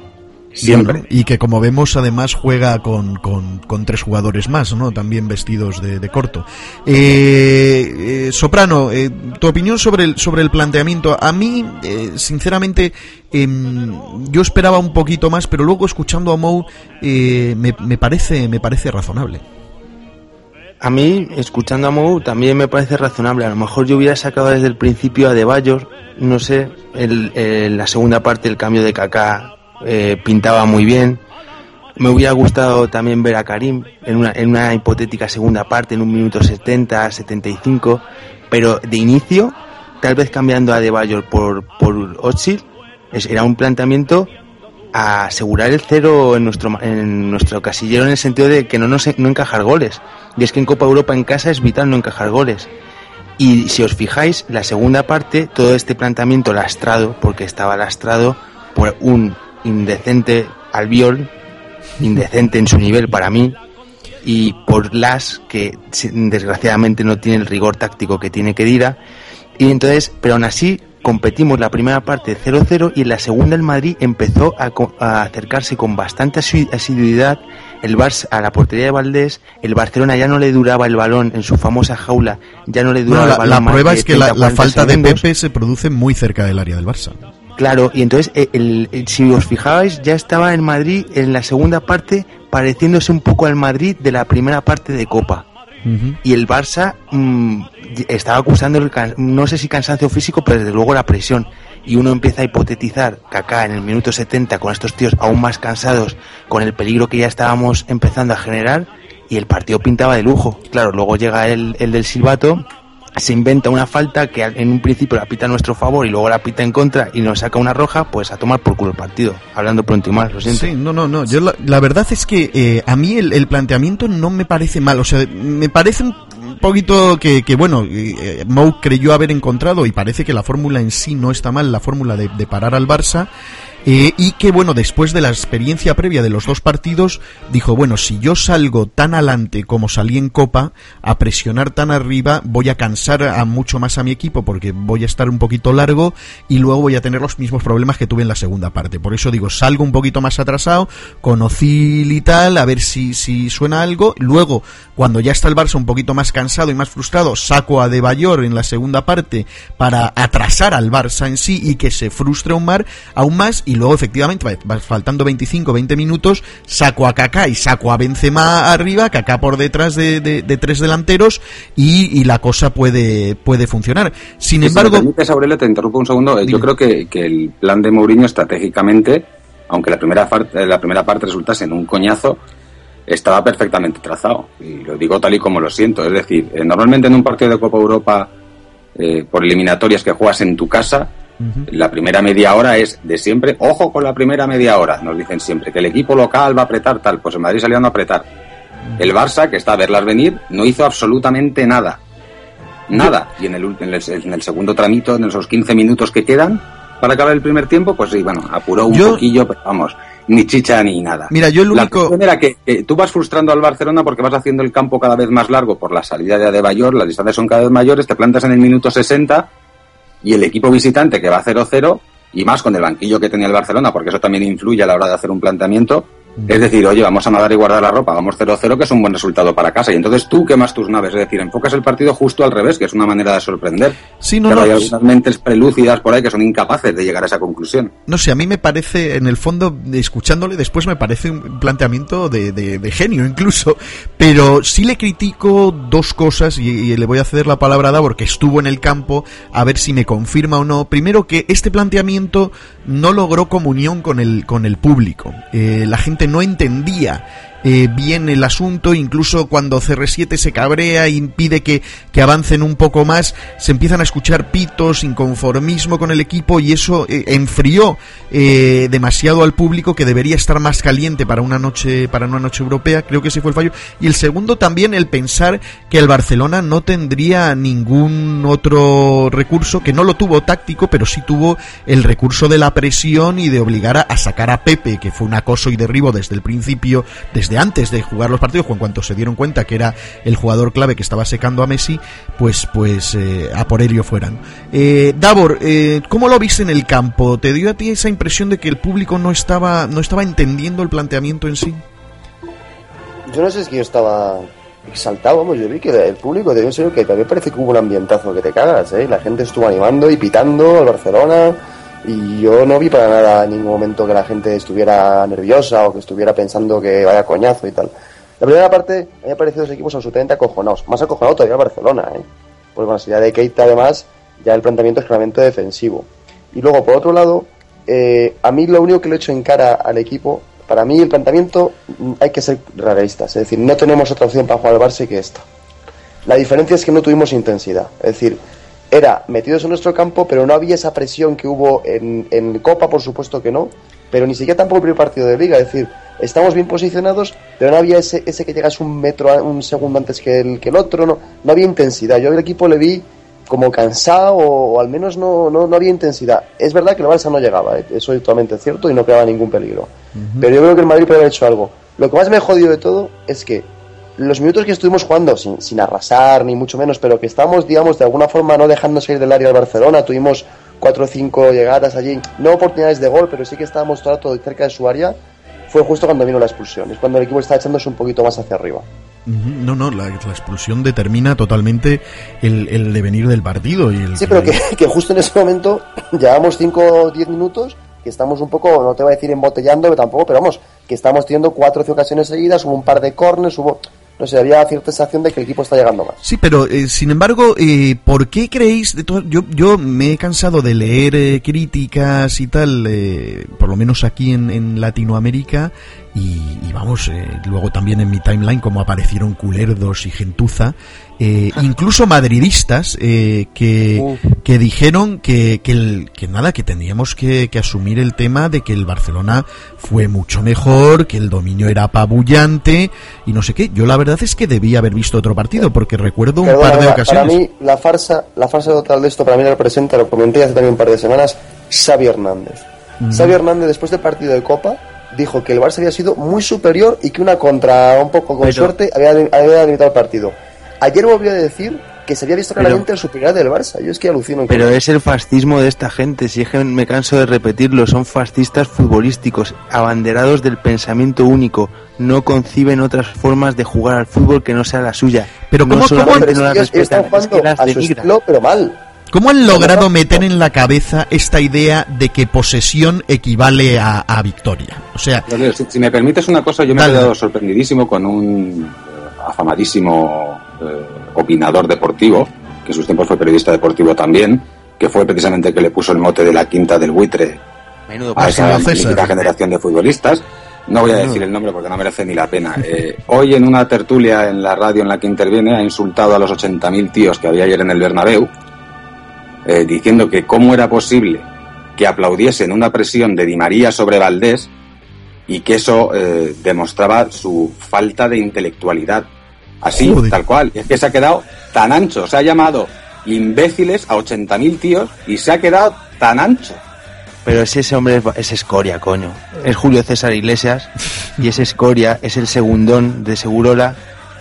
Siempre. Y que como vemos además juega con, con, con, tres jugadores más, ¿no? También vestidos de, de corto. Eh, eh, Soprano, eh, tu opinión sobre el, sobre el planteamiento. A mí, eh, sinceramente, yo esperaba un poquito más, pero luego escuchando a Mou eh, me, me, parece, me parece razonable. A mí, escuchando a Mou, también me parece razonable. A lo mejor yo hubiera sacado desde el principio a De Bayor, no sé, el, el, la segunda parte, el cambio de Kaká eh, pintaba muy bien. Me hubiera gustado también ver a Karim en una, en una hipotética segunda parte, en un minuto 70, 75, pero de inicio, tal vez cambiando a De Bayor por, por Otsil, era un planteamiento a asegurar el cero en nuestro, en nuestro casillero en el sentido de que no, nos, no encajar goles. Y es que en Copa Europa en casa es vital no encajar goles. Y si os fijáis, la segunda parte, todo este planteamiento lastrado, porque estaba lastrado por un indecente Albiol, indecente en su nivel para mí, y por Las, que desgraciadamente no tiene el rigor táctico que tiene Kedira, y entonces, pero aún así competimos la primera parte 0-0 y en la segunda el Madrid empezó a, a, acercarse con bastante asiduidad el Barça a la portería de Valdés, el Barcelona ya no le duraba el balón en su famosa jaula, ya no le duraba no, la, el balón. La prueba es que la, la falta segundos. de Pepe se produce muy cerca del área del Barça. Claro, y entonces, el, el, si os fijabais, ya estaba en Madrid en la segunda parte pareciéndose un poco al Madrid de la primera parte de Copa. Uh -huh. Y el Barça mmm, estaba acusando, el, no sé si cansancio físico, pero desde luego la presión. y uno empieza a hipotetizar que acá en el minuto 70 con estos tíos aún más cansados, con el peligro que ya estábamos empezando a generar y el partido pintaba de lujo. Claro, luego llega el, el del silbato se inventa una falta que en un principio la pita a nuestro favor y luego la pita en contra y nos saca una roja, pues a tomar por culo el partido. Hablando pronto y mal, lo siento. Sí, no, no, no. Yo la, verdad es que eh, a mí el, planteamiento no me parece mal. O sea, me parece un poquito que, que bueno, eh, Mou creyó haber encontrado y parece que la fórmula en sí no está mal, la fórmula de parar al Barça eh, y que, bueno, después de la experiencia previa de los dos partidos, dijo, bueno, si yo salgo tan adelante como salí en Copa, a presionar tan arriba, voy a cansar a mucho más a mi equipo porque voy a estar un poquito largo y luego voy a tener los mismos problemas que tuve en la segunda parte. Por eso digo, salgo un poquito más atrasado, con Ocil y tal, a ver si, si suena algo. Luego, cuando ya está el Barça un poquito más cansado y más frustrado, saco a De Bayor en la segunda parte para atrasar al Barça en sí y que se frustre aún más, aún más y luego efectivamente, faltando 25, 20 minutos, saco a Kaká y saco a Benzema arriba, Kaká por detrás de, de, tres delanteros y, la cosa puede, puede funcionar. Sin embargo... Si me Aurelio, te interrumpo un segundo. Yo creo que, que, el plan de Mourinho estratégicamente, aunque la primera, parte, la primera parte resultase en un coñazo, estaba perfectamente trazado. Y lo digo tal y como lo siento. Es decir, eh, normalmente en un partido de Copa Europa eh, por eliminatorias que juegas en tu casa, la primera media hora es de siempre, ojo con la primera media hora, nos dicen siempre, que el equipo local va a apretar tal, pues en Madrid saliendo a apretar. El Barça, que está a verlas venir, no hizo absolutamente nada. Nada. Y en el, en el, segundo tramito, en esos 15 minutos que quedan para acabar el primer tiempo, pues sí, bueno, apuró un poquillo, pero vamos, ni chicha ni nada. Mira, yo el único... La era que, tú vas frustrando al Barcelona porque vas haciendo el campo cada vez más largo por la salida de Adebayor, las distancias son cada vez mayores, te plantas en el minuto 60 y el equipo visitante que va 0-0 y más con el banquillo que tenía el Barcelona, porque eso también influye a la hora de hacer un planteamiento, es decir, oye, vamos a nadar y guardar la ropa, vamos 0-0, que es un buen resultado para casa. Y entonces tú quemas tus naves, es decir, enfocas el partido justo al revés, que es una manera de sorprender. Sí, no, Pero hay algunas mentes prelúcidas por ahí que son incapaces de llegar a esa conclusión. No sé, a mí me parece, en el fondo, escuchándole después, me parece un planteamiento de, de, genio incluso. Pero sí le critico dos cosas y, le voy a ceder la palabra a Davor, que estuvo en el campo, a ver si me confirma o no. Primero, que este planteamiento no logró comunión con el, con el público. Eh, la gente no entendía eh, bien el asunto, incluso cuando CR7 se cabrea e impide que, que, avancen un poco más, se empiezan a escuchar pitos, inconformismo con el equipo y eso eh, enfrió eh, demasiado al público que debería estar más caliente para una noche para una noche europea, creo que ese fue el fallo. Y el segundo también el pensar que el Barcelona no tendría ningún otro recurso, que no lo tuvo táctico, pero sí tuvo el recurso de la presión y de obligar a, a sacar a Pepe, que fue un acoso y derribo desde el principio, de antes de jugar los partidos, cuando cuanto se dieron cuenta que era el jugador clave que estaba secando a Messi, pues, pues eh, a por ello fueran. Eh, Davor, eh, ¿cómo lo viste en el campo? ¿Te dio a ti esa impresión de que el público no estaba, no estaba entendiendo el planteamiento en sí? Yo no sé si yo estaba exaltado, vamos, yo vi que el público, te digo que también parece que hubo un ambientazo que te cagas, ¿eh? La gente estuvo animando y pitando al Barcelona y yo no vi para nada en ningún momento que la gente estuviera nerviosa o que estuviera pensando que vaya coñazo y tal. La primera parte me ha parecido dos equipos absolutamente acojonados, más acojonado todavía Barcelona, ¿eh? porque con la salida de Keita además ya el planteamiento es claramente defensivo. Y luego, por otro lado, eh, a mí lo único que le he hecho en cara al equipo, para mí el planteamiento mm, hay que ser realistas, es decir, no tenemos otra opción para jugar al Barça que esta. La diferencia es que no tuvimos intensidad, es decir, era metidos en nuestro campo, pero no había esa presión que hubo en, en Copa, por supuesto que no, pero ni siquiera tampoco el primer partido de Liga, es decir, estamos bien posicionados, pero no había ese, ese que llegas un metro, un segundo antes que el, que el otro, no, no había intensidad. Yo al equipo le vi como cansado o, al menos no, no, no, había intensidad. Es verdad que el Barça no llegaba, ¿eh? eso es totalmente cierto y no creaba ningún peligro. Pero yo creo que el Madrid puede haber hecho algo. Lo que más me ha jodido de todo es que los minutos que estuvimos jugando, sin, sin arrasar ni mucho menos, pero que estábamos, digamos, de alguna forma no dejando salir del área de Barcelona, tuvimos cuatro o cinco llegadas allí, no oportunidades de gol, pero sí que estábamos todo, todo cerca de su área, fue justo cuando vino la expulsión, es cuando el equipo está echándose un poquito más hacia arriba. No, no, la, expulsión determina totalmente el, el, devenir del partido. Y el, sí, pero que, que, justo en ese momento llevamos 5 o 10 minutos, que estamos un poco, no te voy a decir embotellando, tampoco, pero vamos, que estamos teniendo cuatro o cinco ocasiones seguidas, hubo un par de corners, hubo no sé, había cierta sensación de que el equipo está llegando más. Sí, pero eh, sin embargo, eh, ¿por qué creéis? De yo, yo me he cansado de leer eh, críticas y tal, por lo menos aquí en, en Latinoamérica, y, y vamos, eh, luego también en mi timeline como aparecieron culerdos y gentuza, eh, incluso madridistas eh, que, que dijeron que, que, el- que nada, que teníamos que, que asumir el tema de que el Barcelona fue mucho mejor, que el dominio era apabullante y no sé qué. Yo la verdad es que debía haber visto otro partido porque recuerdo un par de Eva, ocasiones. Para mí, la farsa, la farsa total de esto, para mí la representa, lo comenté hace también un par de semanas, Xavi Hernández. Xavi Hernández, después del partido de Copa, dijo que el Barça había sido muy superior y que una contra, un poco con Pero- suerte, había, había limitado el partido. Ayer volvió a decir que se había visto Pero- claramente la superioridad del Barça. Yo es que alucino. Pero es el fascismo de esta gente, si es que me canso de repetirlo, son fascistas futbolísticos, abanderados del pensamiento único, no conciben otras formas de jugar al fútbol que no sea la suya. Pero no ¿cómo- solamente cómo- no las respetan, están es jugando que las a su denigran. estilo, pero mal. ¿Cómo han logrado meter en la cabeza esta idea de que posesión equivale a, a victoria? O sea, Si, si me permites una cosa, yo me Dale. he quedado sorprendidísimo con un eh, afamadísimo eh, opinador deportivo, que en sus tiempos fue periodista deportivo también, que fue precisamente el que le puso el mote de la quinta del buitre Menudo a esa César. generación de futbolistas. No voy a decir el nombre porque no merece ni la pena. Eh, hoy en una tertulia en la radio en la que interviene ha insultado a los 80.000 tíos que había ayer en el Bernabéu, eh, diciendo que cómo era posible que aplaudiesen una presión de Di María sobre Valdés y que eso eh, demostraba su falta de intelectualidad. Así, Joder. tal cual. Y es que se ha quedado tan ancho. Se ha llamado imbéciles a 80.000 tíos y se ha quedado tan ancho. Pero es ese hombre es, es escoria, coño. Es Julio César Iglesias y es escoria, es el segundón de Segurola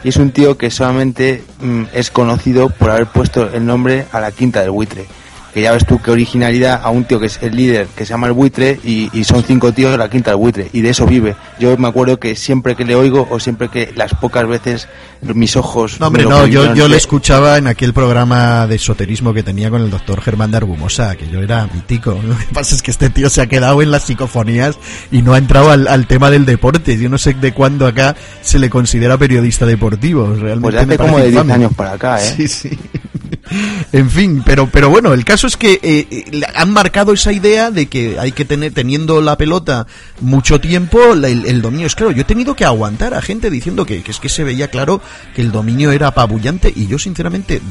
y es un tío que solamente mm, es conocido por haber puesto el nombre a la quinta del buitre. Que ya ves tú qué originalidad a un tío que es el líder, que se llama el buitre, y, y son cinco tíos de la quinta del buitre, y de eso vive. Yo me acuerdo que siempre que le oigo, o siempre que las pocas veces mis ojos... no, hombre, no, yo, yo le que- escuchaba en aquel programa de esoterismo que tenía con el doctor Germán de Argumosa, que yo era mítico. Lo que pasa es que este tío se ha quedado en las psicofonías y no ha entrado al, al tema del deporte. Yo no sé de cuándo acá se le considera periodista deportivo. Realmente Pues me hace como de 10 infame. años para acá, ¿eh? Sí, sí. En fin, pero, pero bueno, el caso es que eh, eh, han marcado esa idea de que hay que tener, teniendo la pelota mucho tiempo, el, dominio es claro. Yo he tenido que aguantar a gente diciendo que, que es que se veía claro que el dominio era apabullante y yo sinceramente,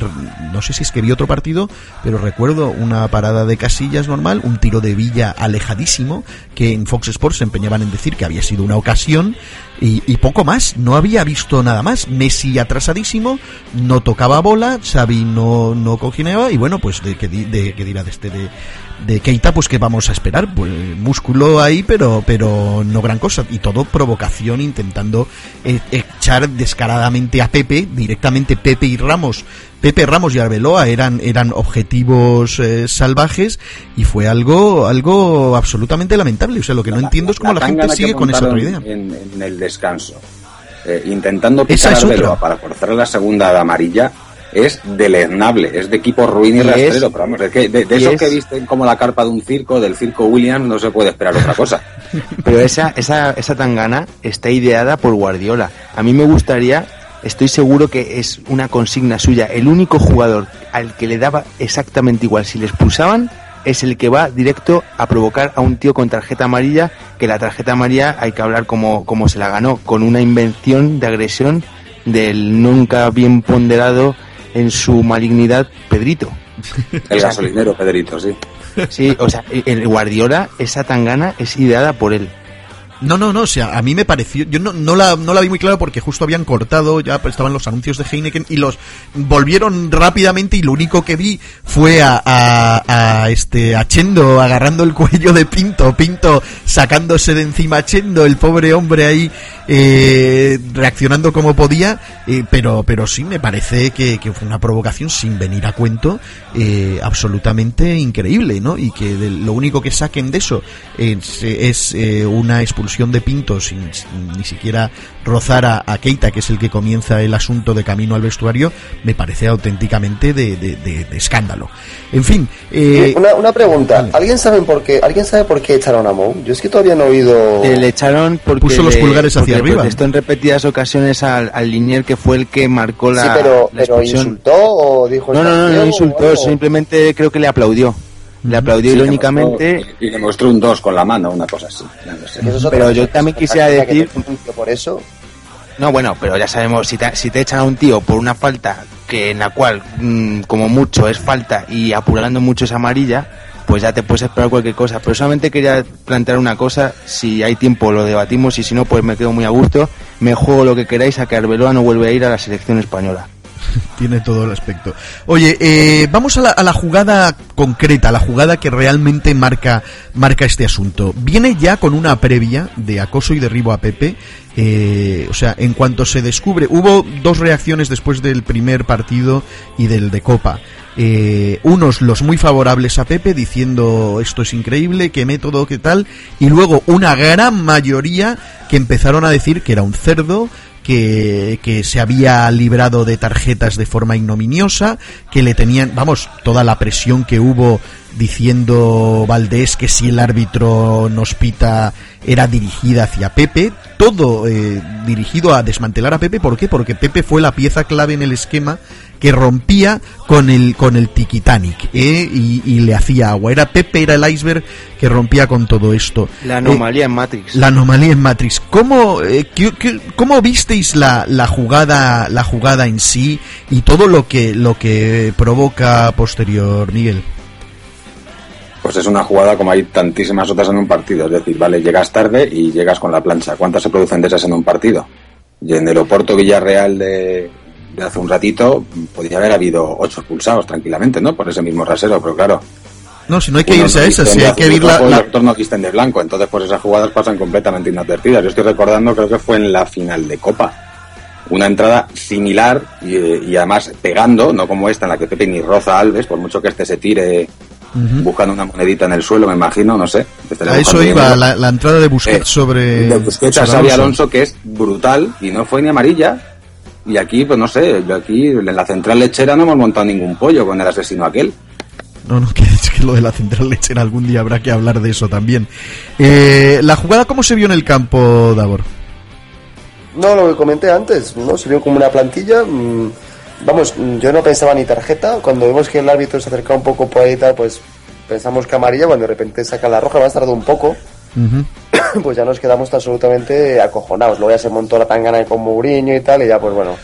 no sé si es que vi otro partido, pero recuerdo una parada de casillas normal, un tiro de Villa alejadísimo, que en Fox Sports se empeñaban en decir que había sido una ocasión y, y poco más, no había visto nada más. Messi atrasadísimo, no tocaba bola, Xavi no, no cogineaba y bueno, pues de que, de, que dirá de este de, de Keita, pues que vamos a esperar, pues músculo ahí, pero pero no gran cosa y todo provocación intentando eh, echar descaradamente a Pepe, directamente Pepe y Ramos. Pepe Ramos y Arbeloa eran eran objetivos eh, salvajes y fue algo algo absolutamente lamentable, o sea, lo que no entiendo es cómo la, gente sigue con esa otra idea. En, en el descanso, eh, intentando picar es a Arbeloa otra. para forzar la segunda de amarilla, es deleznable, es de equipo ruin y, Y es- rastrero, pero vamos, es que de, de esos es- que visten como la carpa de un circo, del circo Williams, no se puede esperar otra cosa. Pero esa, esa, esa tangana está ideada por Guardiola. A mí me gustaría, estoy seguro que es una consigna suya. El único jugador al que le daba exactamente igual si le expulsaban es el que va directo a provocar a un tío con tarjeta amarilla, que la tarjeta amarilla hay que hablar como, como se la ganó, con una invención de agresión del nunca bien ponderado en su malignidad Pedrito. El gasolinero, Pedrito, sí. Sí, o sea, el Guardiola, esa tangana es ideada por él. No, no, no, o sea, a mí me pareció, yo no, no, la, no la vi muy claro porque justo habían cortado, ya estaban los anuncios de Heineken y los volvieron rápidamente y lo único que vi fue a, a, este, a Chendo agarrando el cuello de Pinto, Pinto sacándose de encima a Chendo, el pobre hombre ahí eh, reaccionando como podía, eh, pero, pero sí me parece que, que fue una provocación sin venir a cuento eh, absolutamente increíble, ¿no? Y que de- lo único que saquen de eso es, es, una expulsión expulsión de Pinto sin, sin ni siquiera rozar a, a, Keita, que es el que comienza el asunto de camino al vestuario, me parece auténticamente de, de, de, de escándalo. En fin. Eh, una, una, pregunta. ¿Alguien sabe por qué ¿Alguien sabe por qué echaron a Mou? Yo es que todavía no he oído. Eh, le echaron porque. Puso los pulgares hacia arriba. Esto en repetidas ocasiones al, al Linier, que fue el que marcó la. Sí, pero, la pero insultó o dijo. No, no, no, no insultó, simplemente creo que le aplaudió. Le aplaudió sí, irónicamente. Y le mostró un 2 con la mano, una cosa así. Pero yo también quisiera decir. Por eso. No, bueno, pero ya sabemos, si te, si te echan a un tío por una falta que en la cual, mmm, como mucho, es falta y apurando mucho es amarilla, pues ya te puedes esperar cualquier cosa. Pero solamente quería plantear una cosa, si hay tiempo lo debatimos y si no, pues me quedo muy a gusto. Me juego lo que queráis a que Arbeloa no vuelve a ir a la selección española. Tiene todo el aspecto. Oye, eh, vamos a la, a la, jugada concreta, la jugada que realmente marca, marca este asunto. Viene ya con una previa de acoso y derribo a Pepe. Eh, o sea, en cuanto se descubre, hubo dos reacciones después del primer partido y del de Copa. Eh, unos los muy favorables a Pepe diciendo esto es increíble, qué método, qué tal, y luego una gran mayoría que empezaron a decir que era un cerdo, que, se había librado de tarjetas de forma ignominiosa, que le tenían, vamos, toda la presión que hubo diciendo Valdés que si el árbitro nos pita era dirigida hacia Pepe, todo eh, dirigido a desmantelar a Pepe, ¿por qué? Porque Pepe fue la pieza clave en el esquema que rompía con el con el Titanic ¿eh? y, y, le hacía agua. Era Pepe, era el iceberg que rompía con todo esto. La anomalía eh, en Matrix. La anomalía en Matrix. ¿Cómo, eh, qué, qué, cómo visteis la, la, jugada la jugada en sí y todo lo que lo que provoca posterior, Miguel? Pues es una jugada como hay tantísimas otras en un partido. Es decir, vale, llegas tarde y llegas con la plancha. ¿Cuántas se producen de esas en un partido? Y en el Oporto Villarreal de hace un ratito podría haber habido ocho expulsados tranquilamente, ¿no? Por ese mismo rasero, pero claro. No, si no hay que irse a esa, si hay que ir la... la... El no visten de blanco, entonces pues esas jugadas pasan completamente inadvertidas. Yo estoy recordando, creo que fue en la final de Copa. Una entrada similar y, y además pegando, no como esta en la que Pepe ni roza a Alves, por mucho que este se tire Uh -huh. buscando una monedita en el suelo, me imagino, no sé. A eso iba, la, la, entrada de Busquets eh, sobre. De Busquets a Xavi Alonso, que es brutal y no fue ni amarilla. Y aquí, pues no sé, yo aquí en la central lechera no hemos montado ningún pollo con el asesino aquel. No, no, que es que lo de la central lechera algún día habrá que hablar de eso también. Eh, ¿La jugada cómo se vio en el campo, Davor? No, lo que comenté antes, ¿no? Se vio como una plantilla. Mmm, vamos, yo no pensaba ni tarjeta. Cuando vemos que el árbitro se acerca un poco por ahí y tal, pues pensamos que amarilla. Cuando de repente saca la roja, va a tardar un poco. Uh -huh. Pues ya nos quedamos absolutamente acojonados. Luego ya se montó la tangana con Mourinho y tal, y ya, pues bueno.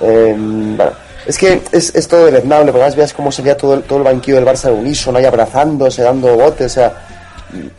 Eh, bueno es que es, es todo deleznable, porque además veas cómo salía todo el, todo el banquillo del Barça de unísono, ahí abrazándose, dando botes, o sea,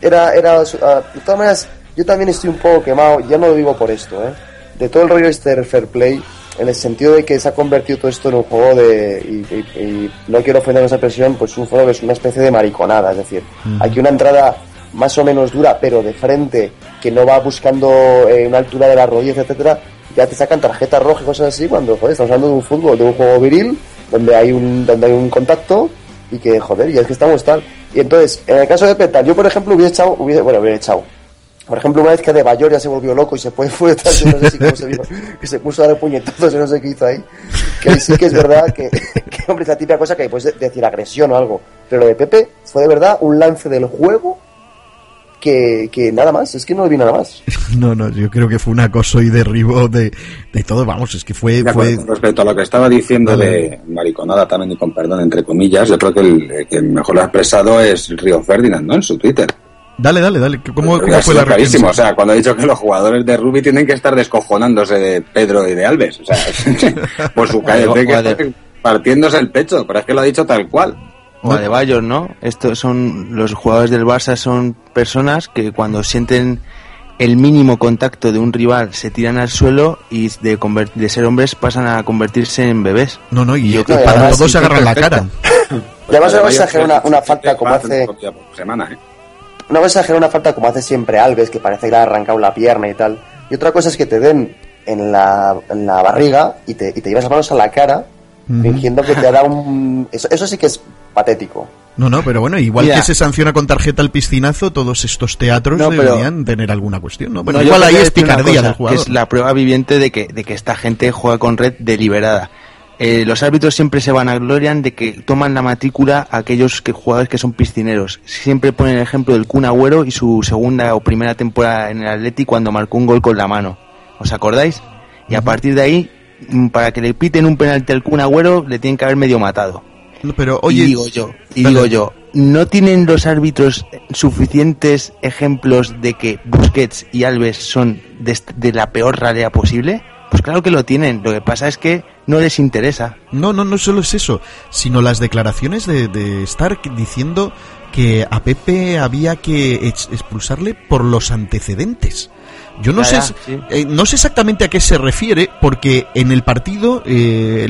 era, era, uh, de todas maneras, yo también estoy un poco quemado, ya no lo digo por esto, ¿eh? de todo el rollo este del fair play, en el sentido de que se ha convertido todo esto en un juego de, y, y, y no quiero ofender esa presión, pues un juego que es una especie de mariconada, es decir, uh -huh. aquí una entrada más o menos dura, pero de frente, que no va buscando eh, una altura de las rodillas, etcétera, ya te sacan tarjetas rojas y cosas así cuando, joder, estamos hablando de un fútbol, de un juego viril, donde hay un, donde hay un contacto y que, joder, y es que estamos tal. Y entonces, en el caso de Petal, yo por ejemplo hubiera echado, hubiera, bueno, hubiera echado. Por ejemplo, una vez que de Bayor ya se volvió loco y se fue, fue no sé si cómo se vio, que se puso a dar puñetazos y no sé qué hizo ahí. Que sí que es verdad que, que hombre, es la típica cosa que puedes decir agresión o algo. Pero lo de Pepe fue de verdad un lance del juego que, que, nada más, es que no vi nada más. No, no, yo creo que fue un acoso y derribo de, de todo, vamos, es que fue... fue... Con respecto a lo que estaba diciendo vale. de mariconada también y con perdón, entre comillas, yo creo que el que mejor lo ha expresado es Río Ferdinand, ¿no? En su Twitter. Dale, dale, dale. ¿Cómo, cómo fue la reacción? O sea, cuando ha dicho que los jugadores de rugby tienen que estar descojonándose de Pedro y de Alves. O sea, por su calle, que partiéndose el pecho, pero es que lo ha dicho tal cual. O de Bayos, ¿no? Estos son los jugadores del Barça son personas que cuando sienten el mínimo contacto de un rival se tiran al suelo y de, de ser hombres pasan a convertirse en bebés. No, no, y yo creo que para todos se agarran la cara. Y además no vas a hacer una, una falta como hace semana, ¿eh? No vas a hacer una falta como hace siempre Alves, que parece que le ha arrancado la pierna y tal. Y otra cosa es que te den en la, en la barriga y te, y te llevas las manos a la cara, uh -huh. fingiendo que te hará un... Eso, eso sí que es patético. No, no, pero bueno, igual que se sanciona con tarjeta el piscinazo, todos estos teatros deberían tener alguna cuestión, ¿no? Bueno, igual ahí es picardía del jugador. es la prueba viviente de que, de que esta gente juega con red deliberada. Eh, los árbitros siempre se van a glorian de que toman la matrícula a aquellos que, jugadores que son piscineros. Siempre ponen el ejemplo del Kun Agüero y su segunda o primera temporada en el Atleti cuando marcó un gol con la mano. ¿Os acordáis? Y a partir de ahí, mm, para que le piten un penalti al Kun Agüero, le tienen que haber medio matado. Pero oye, y digo yo, y digo yo, ¿no tienen los árbitros suficientes ejemplos de que Busquets y Alves son de, de la peor ralea posible? Pues claro que lo tienen. Lo que pasa es que no les interesa. No, no, no solo es eso, sino las declaraciones de, de Stark diciendo que a Pepe había que expulsarle por los antecedentes. Yo no sé, eh, no sé exactamente a qué se refiere, porque en el partido eh,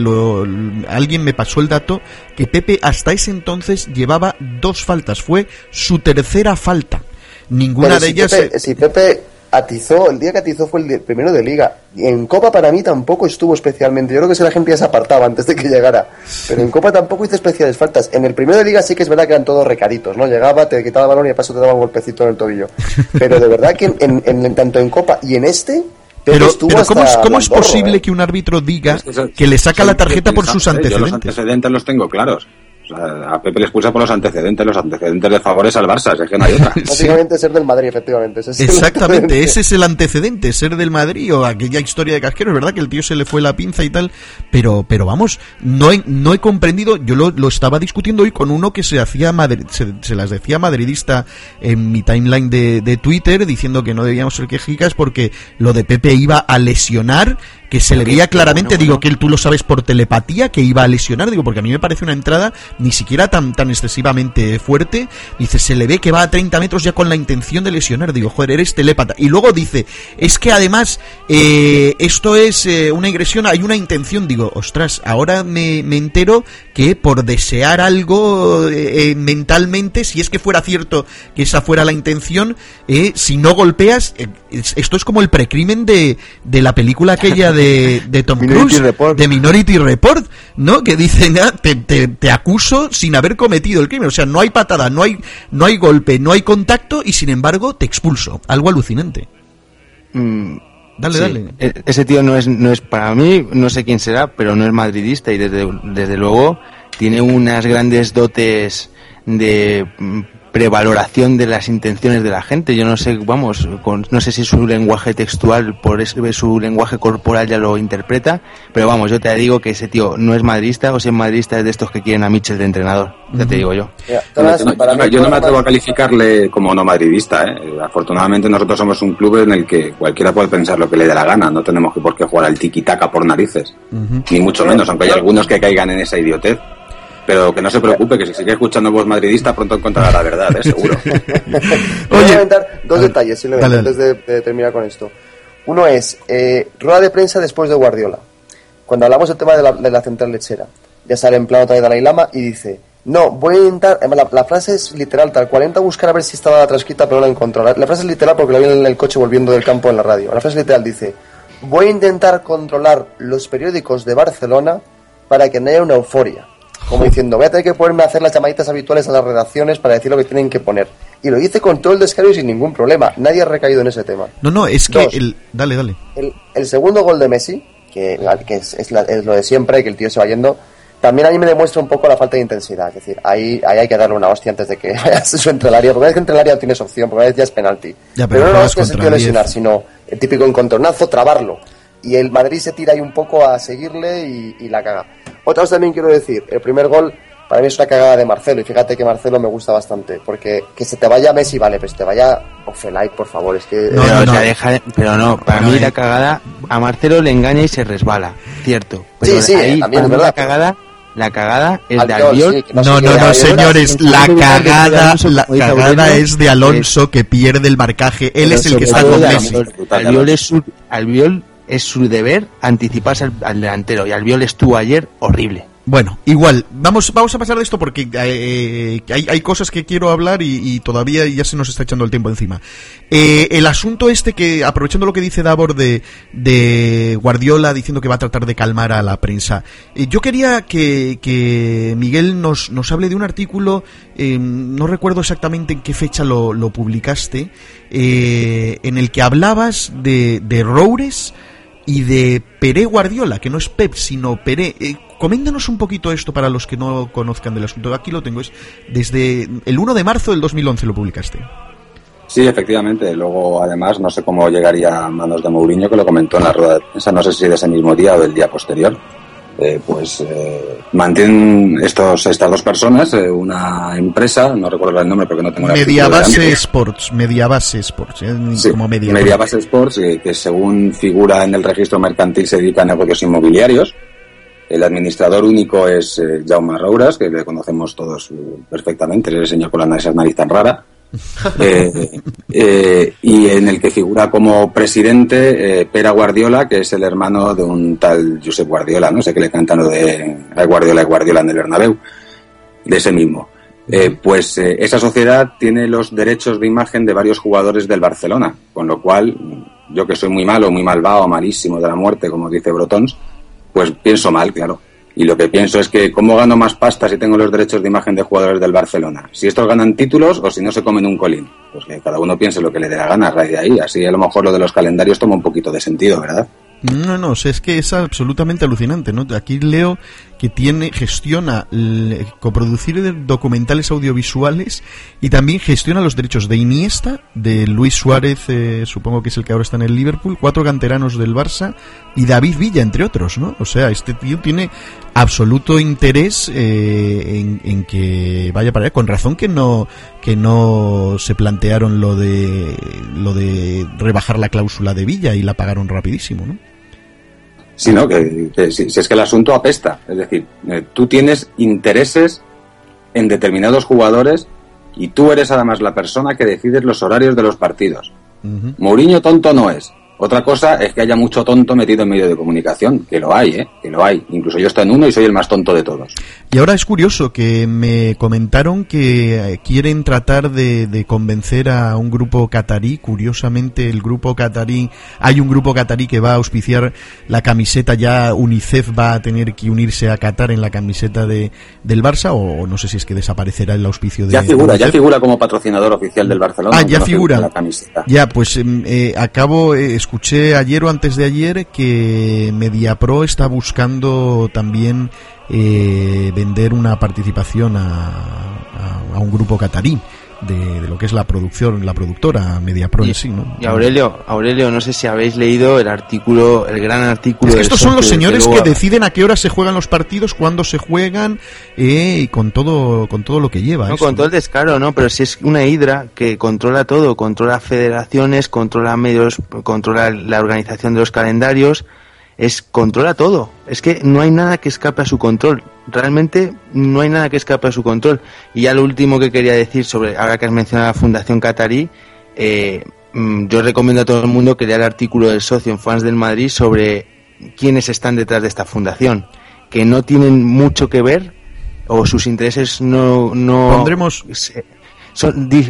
alguien me pasó el dato que Pepe hasta ese entonces llevaba dos faltas, fue su tercera falta. Ninguna de ellas. si Pepe atizó, el día que atizó fue el primero de liga. Y en Copa para mí tampoco estuvo especialmente. Yo creo que si la gente ya se apartaba antes de que llegara. Pero en Copa tampoco hizo especiales faltas. En el primero de liga sí que es verdad que eran todos recaditos, ¿no? Llegaba, te quitaba el balón y de paso te daba un golpecito en el tobillo. Pero de verdad que en, en, tanto en Copa y en este, pero, pero ¿cómo, es, ¿cómo es posible ¿eh? que un árbitro diga que le saca la tarjeta por sus antecedentes? Yo los antecedentes los tengo claros a Pepe le expulsa por los antecedentes, los antecedentes de favores al Barça, es que no hay otra. Básicamente ser del Madrid, efectivamente. Exactamente, ese es el antecedente, ser del Madrid o aquella historia de casquero, es verdad que el tío se le fue la pinza y tal, pero, pero vamos, no he, no he comprendido, yo lo, lo estaba discutiendo hoy con uno que se hacía Madrid, se, las decía madridista en mi timeline de, de Twitter, diciendo que no debíamos ser quejicas porque lo de Pepe iba a lesionar que se le veía claramente, digo que él tú lo sabes por telepatía, que iba a lesionar, digo, porque a mí me parece una entrada ni siquiera tan, tan excesivamente fuerte, dice, se le ve que va a 30 metros ya con la intención de lesionar, digo, joder, eres telépata. Y luego dice, es que además, eh, esto es eh, una agresión, hay una intención, digo, ostras, ahora me, me entero que por desear algo eh, mentalmente, si es que fuera cierto que esa fuera la intención, si no golpeas, esto es como el precrimen de, de la película aquella de, Tom Cruise, de Minority Report, ¿no? Que dicen, ah, te, te, acuso sin haber cometido el crimen. O sea, no hay patada, no hay, no hay golpe, no hay contacto y sin embargo te expulso. Algo alucinante. Mm, dale, dale. E, ese tío no es, no es para mí, no sé quién será, pero no es madridista y desde, desde luego tiene unas grandes dotes de prevaloración de las intenciones de la gente. Yo no sé, vamos, no sé si su lenguaje textual, por su lenguaje corporal ya lo interpreta, pero vamos, yo te digo que ese tío no es madrista o si es madrista es de estos que quieren a Mitchell de entrenador, ya te digo yo. yo no me atrevo a calificarle como no madridista. ¿eh? Afortunadamente nosotros somos un club en el que cualquiera puede pensar lo que le dé la gana, no tenemos que por qué jugar al tiki-taka por narices, ni mucho menos, aunque hay algunos que caigan en esa idiotez pero que no se preocupe, que si sigue escuchando voz madridista pronto encontrará la verdad, ¿eh? seguro. Voy a comentar dos detalles simplemente antes de, terminar con esto. Uno es, eh, rueda de prensa después de Guardiola. Cuando hablamos del tema de la, de la central lechera, ya sale en plano otra vez Dalai Lama y dice, no, voy a intentar, la, la, frase es literal tal cual, intenta buscar a ver si estaba transcrita pero no la encontró. La, frase es literal porque la vi en el coche volviendo del campo en la radio. La frase literal dice, voy a intentar controlar los periódicos de Barcelona para que no haya una euforia como diciendo, voy a tener que ponerme a hacer las llamaditas habituales a las redacciones para decir lo que tienen que poner. Y lo hice con todo el descargo y sin ningún problema. Nadie ha recaído en ese tema. No, no, es que el... Dale, dale. El, segundo gol de Messi, que, que es, lo de siempre, que el tío se va yendo, también a mí me demuestra un poco la falta de intensidad. Es decir, ahí, ahí hay que darle una hostia antes de que vayas su entre el área. Porque una vez que entre el área tienes opción, porque a veces ya es penalti. pero, no, no es que se lesionar, sino el típico encontronazo, trabarlo. Y el Madrid se tira ahí un poco a seguirle y, y la caga. Otra cosa también quiero decir, el primer gol para mí es una cagada de Marcelo y fíjate que Marcelo me gusta bastante porque que se te vaya Messi vale pero se te vaya Ofelay por favor es que no, pero, no, deja, pero no para mí la cagada a Marcelo le engaña y se resbala cierto sí sí también es verdad la cagada la cagada es de Albiol. no, no, no, señores, la cagada, la cagada es de Alonso que pierde el marcaje. Él es el que está con Messi. Albiol es Albiol es su deber anticiparse al, delantero y Albiol estuvo ayer horrible. Bueno, igual, vamos, vamos a pasar de esto porque eh, hay, hay, cosas que quiero hablar y, todavía ya se nos está echando el tiempo encima. Eh, el asunto este que, aprovechando lo que dice Davor de, de Guardiola diciendo que va a tratar de calmar a la prensa, eh, yo quería que, que, Miguel nos, nos hable de un artículo, no recuerdo exactamente en qué fecha lo, lo publicaste, en el que hablabas de, de Roures, y de Peré Guardiola, que no es Pep, sino Peré. Eh, coméntanos un poquito esto para los que no conozcan del asunto. Aquí lo tengo, es desde el 1 de marzo del 2011 lo publicaste. Sí, efectivamente. Luego, además, no sé cómo llegaría a manos de Mourinho, que lo comentó en la rueda de prensa, no sé si de ese mismo día o del día posterior. Eh, pues eh, mantienen estos, estas dos personas eh, una empresa, no recuerdo el nombre porque no tengo la Mediabase Sports, Mediabase Sports, como Mediabase Sports, que según figura en el registro mercantil se dedica a negocios inmobiliarios. El administrador único es Jaume Rouras, que le conocemos todos perfectamente, es el señor con la nariz tan rara. Eh, eh, y en el que figura como presidente eh, Pera Guardiola, que es el hermano de un tal Josep Guardiola, no sé qué le cantan lo de Guardiola y Guardiola en el Bernabéu, de ese mismo. pues esa sociedad tiene los derechos de imagen de varios jugadores del Barcelona, con lo cual yo que soy muy malo, muy malvado, malísimo de la muerte, como dice Brotons, pues pienso mal, claro. Y lo que pienso es que, ¿cómo gano más pasta si tengo los derechos de imagen de jugadores del Barcelona? Si estos ganan títulos o si no se comen un colín. Pues que cada uno piense lo que le dé la gana a raíz de ahí. Así a lo mejor lo de los calendarios toma un poquito de sentido, ¿verdad? No, no, es que es absolutamente alucinante, ¿no? Aquí leo que tiene, gestiona coproducir documentales audiovisuales y también gestiona los derechos de Iniesta, de Luis Suárez, eh, supongo que es el que ahora está en el Liverpool, cuatro canteranos del Barça y David Villa, entre otros, ¿no? O sea, este tío tiene absoluto interés eh, en, en, que vaya para allá, con razón que no que no se plantearon lo de lo de rebajar la cláusula de Villa y la pagaron rapidísimo, ¿no? Sino que, si, es que el asunto apesta. Es decir, eh, tú tienes intereses en determinados jugadores y tú eres además la persona que decides los horarios de los partidos. Mourinho tonto no es. Otra cosa es que haya mucho tonto metido en medio de comunicación, que lo hay, ¿eh? que lo hay. Incluso yo estoy en uno y soy el más tonto de todos. Y ahora es curioso que me comentaron que eh, quieren tratar de, convencer a un grupo catarí. Curiosamente, el grupo catarí, hay un grupo catarí que va a auspiciar la camiseta. Ya UNICEF va a tener que unirse a Qatar en la camiseta de, del Barça, o, no sé si es que desaparecerá el auspicio de. Ya figura, ya figura como patrocinador oficial del Barcelona. Ah, ya figura. La camiseta. Ya, pues em, eh, acabo. Eh, escuché ayer o antes de ayer que MediaPro está buscando también eh, vender una participación a, a, un grupo catarí. De, lo que es la producción, la productora MediaPro y, en sí, ¿no? Y Aurelio, Aurelio, no sé si habéis leído el artículo, el gran artículo. estos son los señores que, deciden a qué hora se juegan los partidos, cuándo se juegan eh, y con todo, con todo lo que lleva. No, con todo el descaro, ¿no? Pero si es una hidra que controla todo, controla federaciones, controla medios, controla la organización de los calendarios es controla todo. Es que no hay nada que escape a su control. Realmente no hay nada que escape a su control. Y ya lo último que quería decir sobre, ahora que has mencionado la Fundación Qatarí, eh, mm, yo recomiendo a todo el mundo que lea el artículo del socio en Fans del Madrid sobre quiénes están detrás de esta fundación, que no tienen mucho que ver o sus intereses no... no Pondremos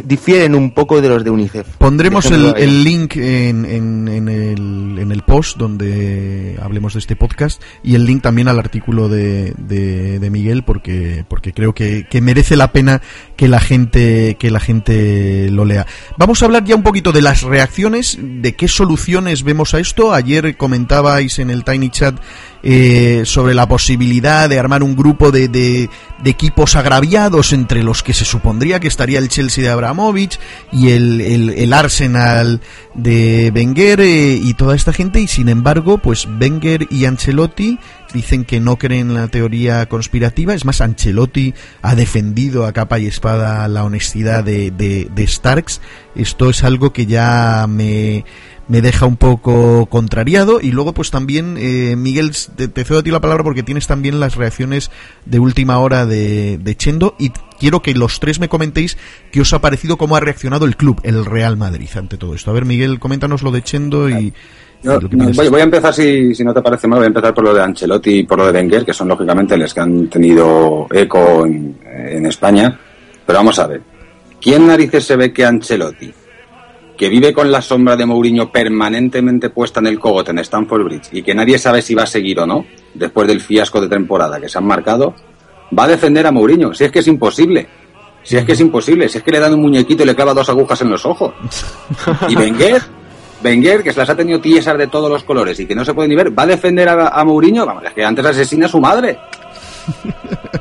difieren un poco de los de UNICEF. Pondremos el, link en, en, el, en el post donde hablemos de este podcast y el link también al artículo de, de, Miguel porque, porque creo que, que, merece la pena que la gente que la gente lo lea. Vamos a hablar ya un poquito de las reacciones, de qué soluciones vemos a esto. Ayer comentabais en el Tiny Chat eh, sobre la posibilidad de armar un grupo de, de, equipos agraviados entre los que se supondría que estaría el Chelsea de Abramovich y el, el, Arsenal de Wenger eh, y toda esta gente y sin embargo pues Wenger y Ancelotti dicen que no creen en la teoría conspirativa es más Ancelotti ha defendido a capa y espada la honestidad de, de, de Starks esto es algo que ya me me deja un poco contrariado. Y luego, pues también, eh, Miguel, te, cedo a ti la palabra porque tienes también las reacciones de última hora de, de, Chendo. Y quiero que los tres me comentéis qué os ha parecido, cómo ha reaccionado el club, el Real Madrid, ante todo esto. A ver, Miguel, coméntanos lo de Chendo y, voy, a empezar, si, si, no te parece mal, voy a empezar por lo de Ancelotti y por lo de Wenger, que son lógicamente los que han tenido eco en, en España. Pero vamos a ver, ¿quién narices se ve que Ancelotti, que vive con la sombra de Mourinho permanentemente puesta en el cogote en Stamford Bridge y que nadie sabe si va a seguir o no, después del fiasco de temporada que se han marcado, va a defender a Mourinho? Si es que es imposible. Si es que es imposible, si es que le dan un muñequito y le clava dos agujas en los ojos. Y Wenger, Wenger, que se las ha tenido tiesas de todos los colores y que no se puede ni ver, va a defender a, Mourinho, vamos, es que antes asesina a su madre.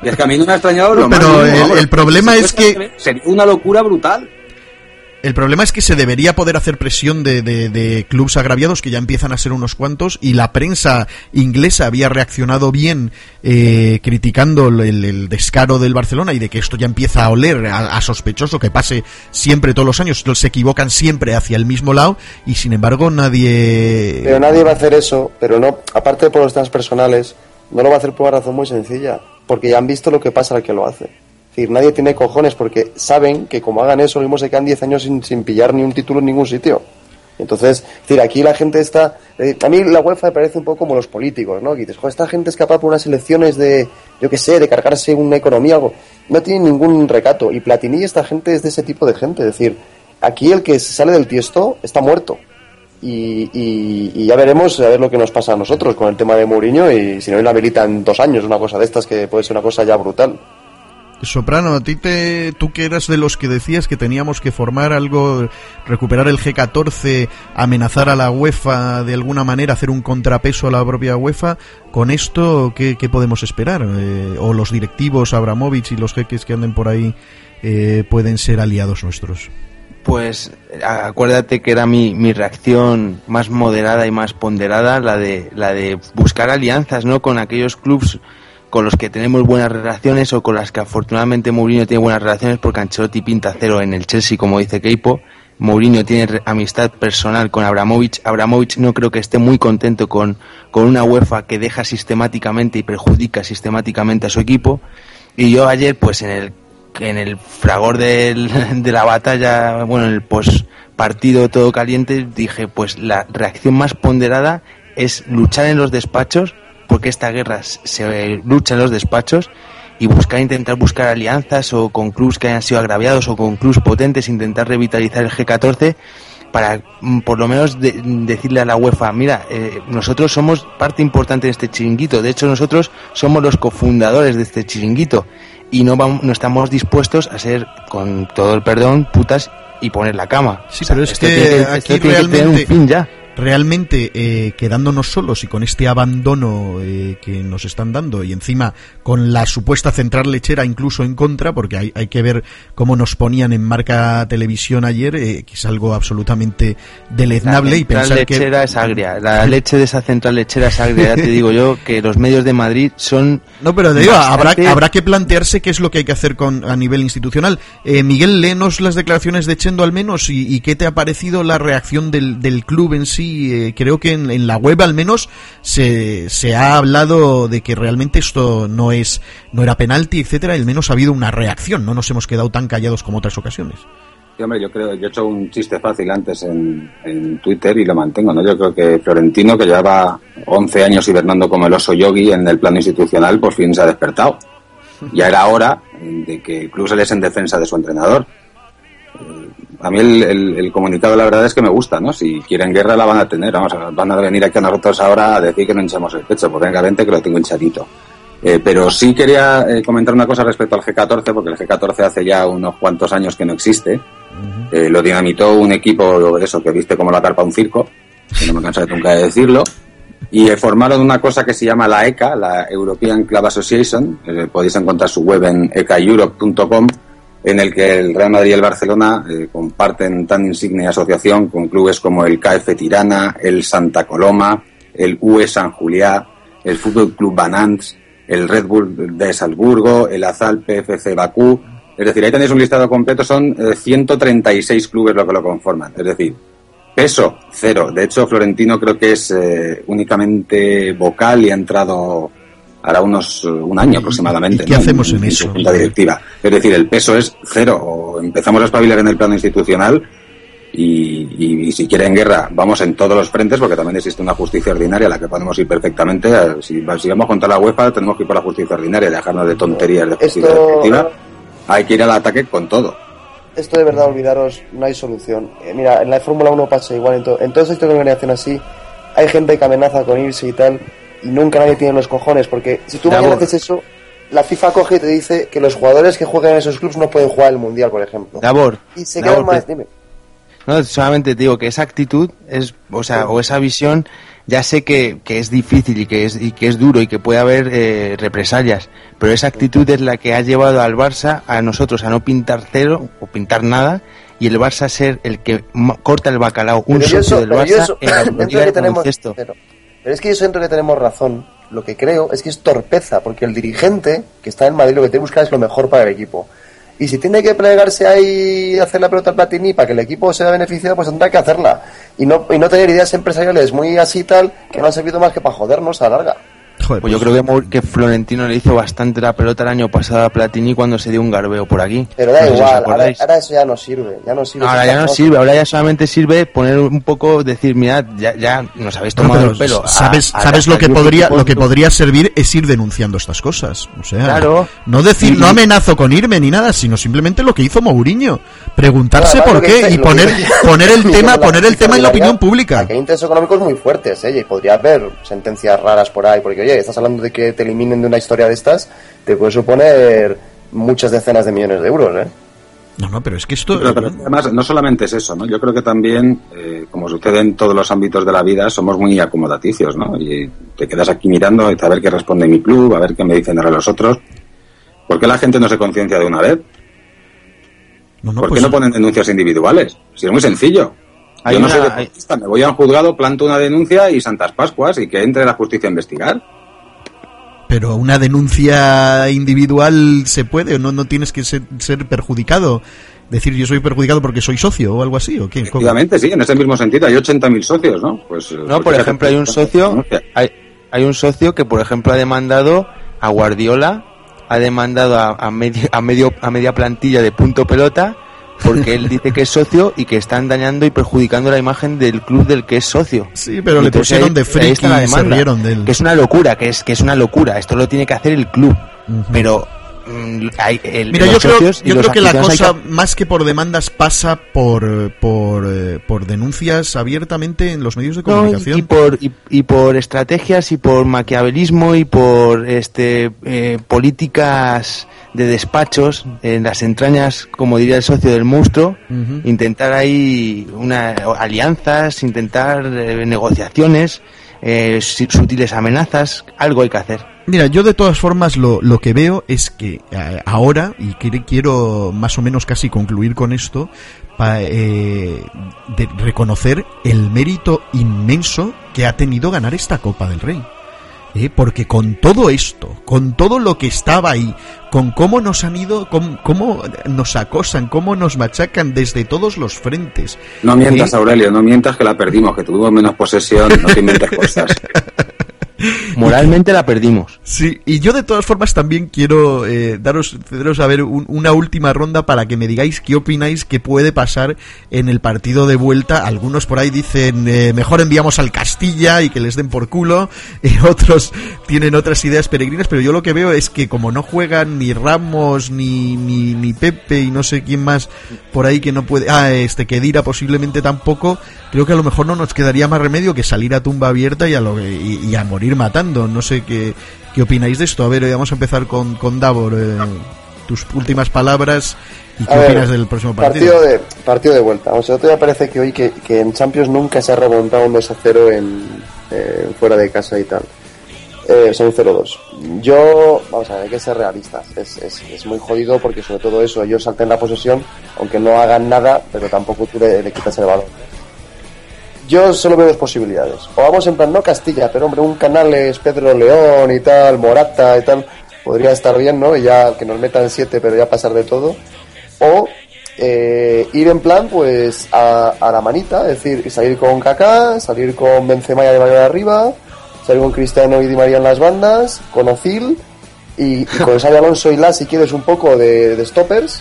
Y es que a mí no me ha extrañado lo Pero el, problema es que... Sería una locura brutal. El problema es que se debería poder hacer presión de, de, clubes agraviados, que ya empiezan a ser unos cuantos, y la prensa inglesa había reaccionado bien eh, criticando el, descaro del Barcelona y de que esto ya empieza a oler a, sospechoso, que pase siempre todos los años, se equivocan siempre hacia el mismo lado, y sin embargo nadie... Pero nadie va a hacer eso, pero no, aparte por los transpersonales, no lo va a hacer por una razón muy sencilla, porque ya han visto lo que pasa al que lo hace decir, nadie tiene cojones porque saben que como hagan eso, mismo se quedan 10 años sin, sin pillar ni un título en ningún sitio. Entonces, es decir, aquí la gente está. Eh, a mí la UEFA me parece un poco como los políticos, ¿no? Que dices, esta gente es capaz por unas elecciones de, yo qué sé, de cargarse una economía, algo. No tiene ningún recato. Y Platini, esta gente es de ese tipo de gente. Es decir, aquí el que sale del tiesto está muerto. Y, y, ya veremos a ver lo que nos pasa a nosotros con el tema de Mourinho y si no velita en dos años, una cosa de estas que puede ser una cosa ya brutal. Soprano, a ti te, tú que eras de los que decías que teníamos que formar algo, recuperar el G14, amenazar a la UEFA de alguna manera, hacer un contrapeso a la propia UEFA, con esto, ¿qué, podemos esperar? Eh, ¿O los directivos, Abramovich y los jeques que anden por ahí, eh, pueden ser aliados nuestros? Pues acuérdate que era mi, mi reacción más moderada y más ponderada, la de, la de buscar alianzas, ¿no? Con aquellos clubes con los que tenemos buenas relaciones o con las que afortunadamente Mourinho tiene buenas relaciones porque Ancelotti pinta cero en el Chelsea, como dice Keipo. Mourinho tiene amistad personal con Abramovich. Abramovich no creo que esté muy contento con, con una UEFA que deja sistemáticamente y perjudica sistemáticamente a su equipo. Y yo ayer, pues en el, en el fragor de la batalla, bueno, en el post partido todo caliente, dije, pues la reacción más ponderada es luchar en los despachos porque esta guerra se lucha en los despachos y buscar intentar buscar alianzas o con clubs que hayan sido agraviados o con clubs potentes intentar revitalizar el G14 para mm, por lo menos decirle a la UEFA mira eh, nosotros somos parte importante de este chiringuito. De hecho nosotros somos los cofundadores de este chiringuito y no vamos no estamos dispuestos a ser con todo el perdón putas y poner la cama sí pero es que, aquí realmente un fin ya realmente eh, quedándonos solos y con este abandono eh, que nos están dando y encima con la supuesta central lechera incluso en contra, porque hay, hay que ver cómo nos ponían en marca televisión ayer, eh, que es algo absolutamente deleznable y pensar que... lechera es agria, la leche de esa central lechera es agria, ya te digo yo que los medios de Madrid son... No, pero te digo, habrá, habrá que plantearse qué es lo que hay que hacer con a nivel institucional. Miguel, léenos las declaraciones de Chendo al menos y, y qué te ha parecido la reacción del, del club en sí eh, creo que en, la web al menos se, se ha hablado de que realmente esto no es no era penalti, etcétera, al menos ha habido una reacción, no nos hemos quedado tan callados como otras ocasiones. Sí, hombre, yo creo, yo he hecho un chiste fácil antes en, Twitter y lo mantengo, ¿no? Yo creo que Florentino, que llevaba 11 años hibernando como el oso yogi en el plano institucional, por fin se ha despertado. Ya era hora de que el club saliese en defensa de su entrenador a mí el, comunicado la verdad es que me gusta, ¿no? Si quieren guerra la van a tener, vamos, van a venir aquí a nosotros ahora a decir que no hinchamos el pecho, pues vente que lo tengo hinchadito. Eh, pero sí quería eh, comentar una cosa respecto al G14, porque el G14 hace ya unos cuantos años que no existe. Eh, lo dinamitó un equipo, eso, que viste como la carpa un circo, que no me canso de nunca de decirlo. Y formaron una cosa que se llama la ECA, la European Club Association. podéis encontrar su web en ecaeurope.com en el que el Real Madrid y el Barcelona comparten tan insigne asociación con clubes como el KF Tirana, el Santa Coloma, el UE San Juliá, el Fútbol Club Banants, el Red Bull de Salzburgo, el Azal PFC Bakú. Es decir, ahí tenéis un listado completo, son 136 eh, clubes lo que lo conforman. Es decir, peso, cero. De hecho, Florentino creo que es eh, únicamente vocal y ha entrado hará unos eh, un año aproximadamente. qué hacemos en, eso? Junta directiva. Es decir, el peso es cero. O empezamos a espabilar en el plano institucional y, si quieren guerra, vamos en todos los frentes, porque también existe una justicia ordinaria a la que podemos ir perfectamente. Si, si vamos contra la UEFA, tenemos que ir por la justicia ordinaria, dejarnos de tonterías de justicia Esto... Hay que ir al ataque con todo. Esto de verdad, olvidaros, no hay solución. Eh, mira, en la Fórmula 1 pasa igual, en, to en organización así, hay gente que amenaza con irse y tal, y nunca nadie tiene los cojones, porque si tú mañana haces eso, la FIFA coge y te dice que los jugadores que juegan en esos clubes no pueden jugar el Mundial, por ejemplo. Y se quedan más, dime. No, solamente digo que esa actitud es, o sea, o esa visión, ya sé que, que, es difícil y que es, y que es duro y que puede haber eh, represalias, pero esa actitud es la que ha llevado al Barça a nosotros a no pintar cero o pintar nada y el Barça ser el que corta el bacalao, un socio del Barça en la que tenemos, pero, pero, es que yo siento que tenemos razón. Lo que creo es que es torpeza, porque el dirigente que está en Madrid lo que tiene que buscar es lo mejor para el equipo. Y si tiene que plegarse ahí y hacer la pelota al Platini para que el equipo sea beneficiado, pues tendrá que hacerla. Y no, y no tener ideas empresariales muy así tal que no han servido más que para jodernos a larga. Pues yo creo que, que, Florentino le hizo bastante la pelota el año pasado a Platini cuando se dio un garbeo por aquí. Pero da igual, ahora, eso ya no sirve. Ya no sirve ahora ya no sirve, ahora ya solamente sirve poner un poco, decir, mirad, ya, ya nos habéis tomado el pelo. ¿Sabes, sabes lo que podría lo que podría servir es ir denunciando estas cosas? O sea, no decir, no amenazo con irme ni nada, sino simplemente lo que hizo Mourinho. Preguntarse por qué y poner, poner el tema, poner el tema en la opinión pública. Hay intereses económicos muy fuertes, ¿eh? Y podría haber sentencias raras por ahí, porque oye, estás hablando de que te eliminen de una historia de estas, te puede suponer muchas decenas de millones de euros, ¿eh? No, no, pero es que esto... además, no solamente es eso, ¿no? Yo creo que también, eh, como sucede en todos los ámbitos de la vida, somos muy acomodaticios, ¿no? Y te quedas aquí mirando a ver qué responde mi club, a ver qué me dicen ahora los otros. ¿Por qué la gente no se conciencia de una vez? ¿Por qué pues no ponen denuncias individuales? Si es muy sencillo. Yo no soy deportista, me voy a un juzgado, planto una denuncia y Santas Pascuas y que entre la justicia a investigar. Pero una denuncia individual se puede o no, no tienes que ser, perjudicado. Decir yo soy perjudicado porque soy socio o algo así. ¿o qué? Efectivamente, sí, en ese mismo sentido. Hay 80.000 socios, ¿no? Pues, no, pues por ejemplo, hay un socio, hay, hay un socio que, por ejemplo, ha demandado a Guardiola, ha demandado a, a, medio, a, medio, a media plantilla de punto pelota porque él dice que es socio y que están dañando y perjudicando la imagen del club del que es socio. Sí, pero le pusieron de friki y se rieron de él. Que es una locura, que es, que es una locura. Esto lo tiene que hacer el club. Pero Mm, Mira, yo creo, que la cosa, más que por demandas, pasa por, por, eh, por denuncias abiertamente en los medios de comunicación. y, por, y, por estrategias y por maquiavelismo y por este eh, políticas de despachos en las entrañas, como diría el socio del monstruo, intentar ahí una, alianzas, intentar eh, negociaciones, sutiles amenazas, algo hay que hacer. Mira, yo de todas formas lo, lo que veo es que eh, ahora, y quiero más o menos casi concluir con esto, para eh, de reconocer el mérito inmenso que ha tenido ganar esta Copa del Rey. Eh, porque con todo esto, con todo lo que estaba ahí, con cómo nos han ido, con, cómo nos acosan, cómo nos machacan desde todos los frentes. No mientas, Aurelio, no mientas que la perdimos, que tuvimos menos posesión, no te inventes cosas. Moralmente la perdimos. Sí, y yo de todas formas también quiero eh, daros, daros a ver una última ronda para que me digáis qué opináis que puede pasar en el partido de vuelta. Algunos por ahí dicen eh, mejor enviamos al Castilla y que les den por culo, y otros tienen otras ideas peregrinas, pero yo lo que veo es que como no juegan ni Ramos ni, ni, ni Pepe y no sé quién más por ahí que no puede, ah, este que Dira posiblemente tampoco, creo que a lo mejor no nos quedaría más remedio que salir a tumba abierta y a, lo, y a morir matando. No sé qué, qué opináis de esto. A ver, vamos a empezar con, con Davor. Eh, tus últimas palabras y qué opinas del próximo partido. Partido de, partido de vuelta. O sea, me parece que hoy que, que, en Champions nunca se ha remontado un 2 a 0 en, eh, fuera de casa y tal. Eh, son 0-2. Yo, vamos a ver, hay que ser realistas. Es, es, es, muy jodido porque sobre todo eso, ellos salten la posesión, aunque no hagan nada, pero tampoco tú le, le quitas el balón. Yo solo veo dos posibilidades. O vamos en plan, no Castilla, pero hombre, un canal es Pedro León y tal, Morata y tal, podría estar bien, ¿no? Y ya que nos metan siete, pero ya pasar de todo. O eh, ir en plan, pues, a, la manita, es decir, salir con Kaká, salir con Benzema y de arriba, salir con Cristiano y Di María en las bandas, con Ozil y, con Xavi Alonso y La, si quieres, un poco de, stoppers,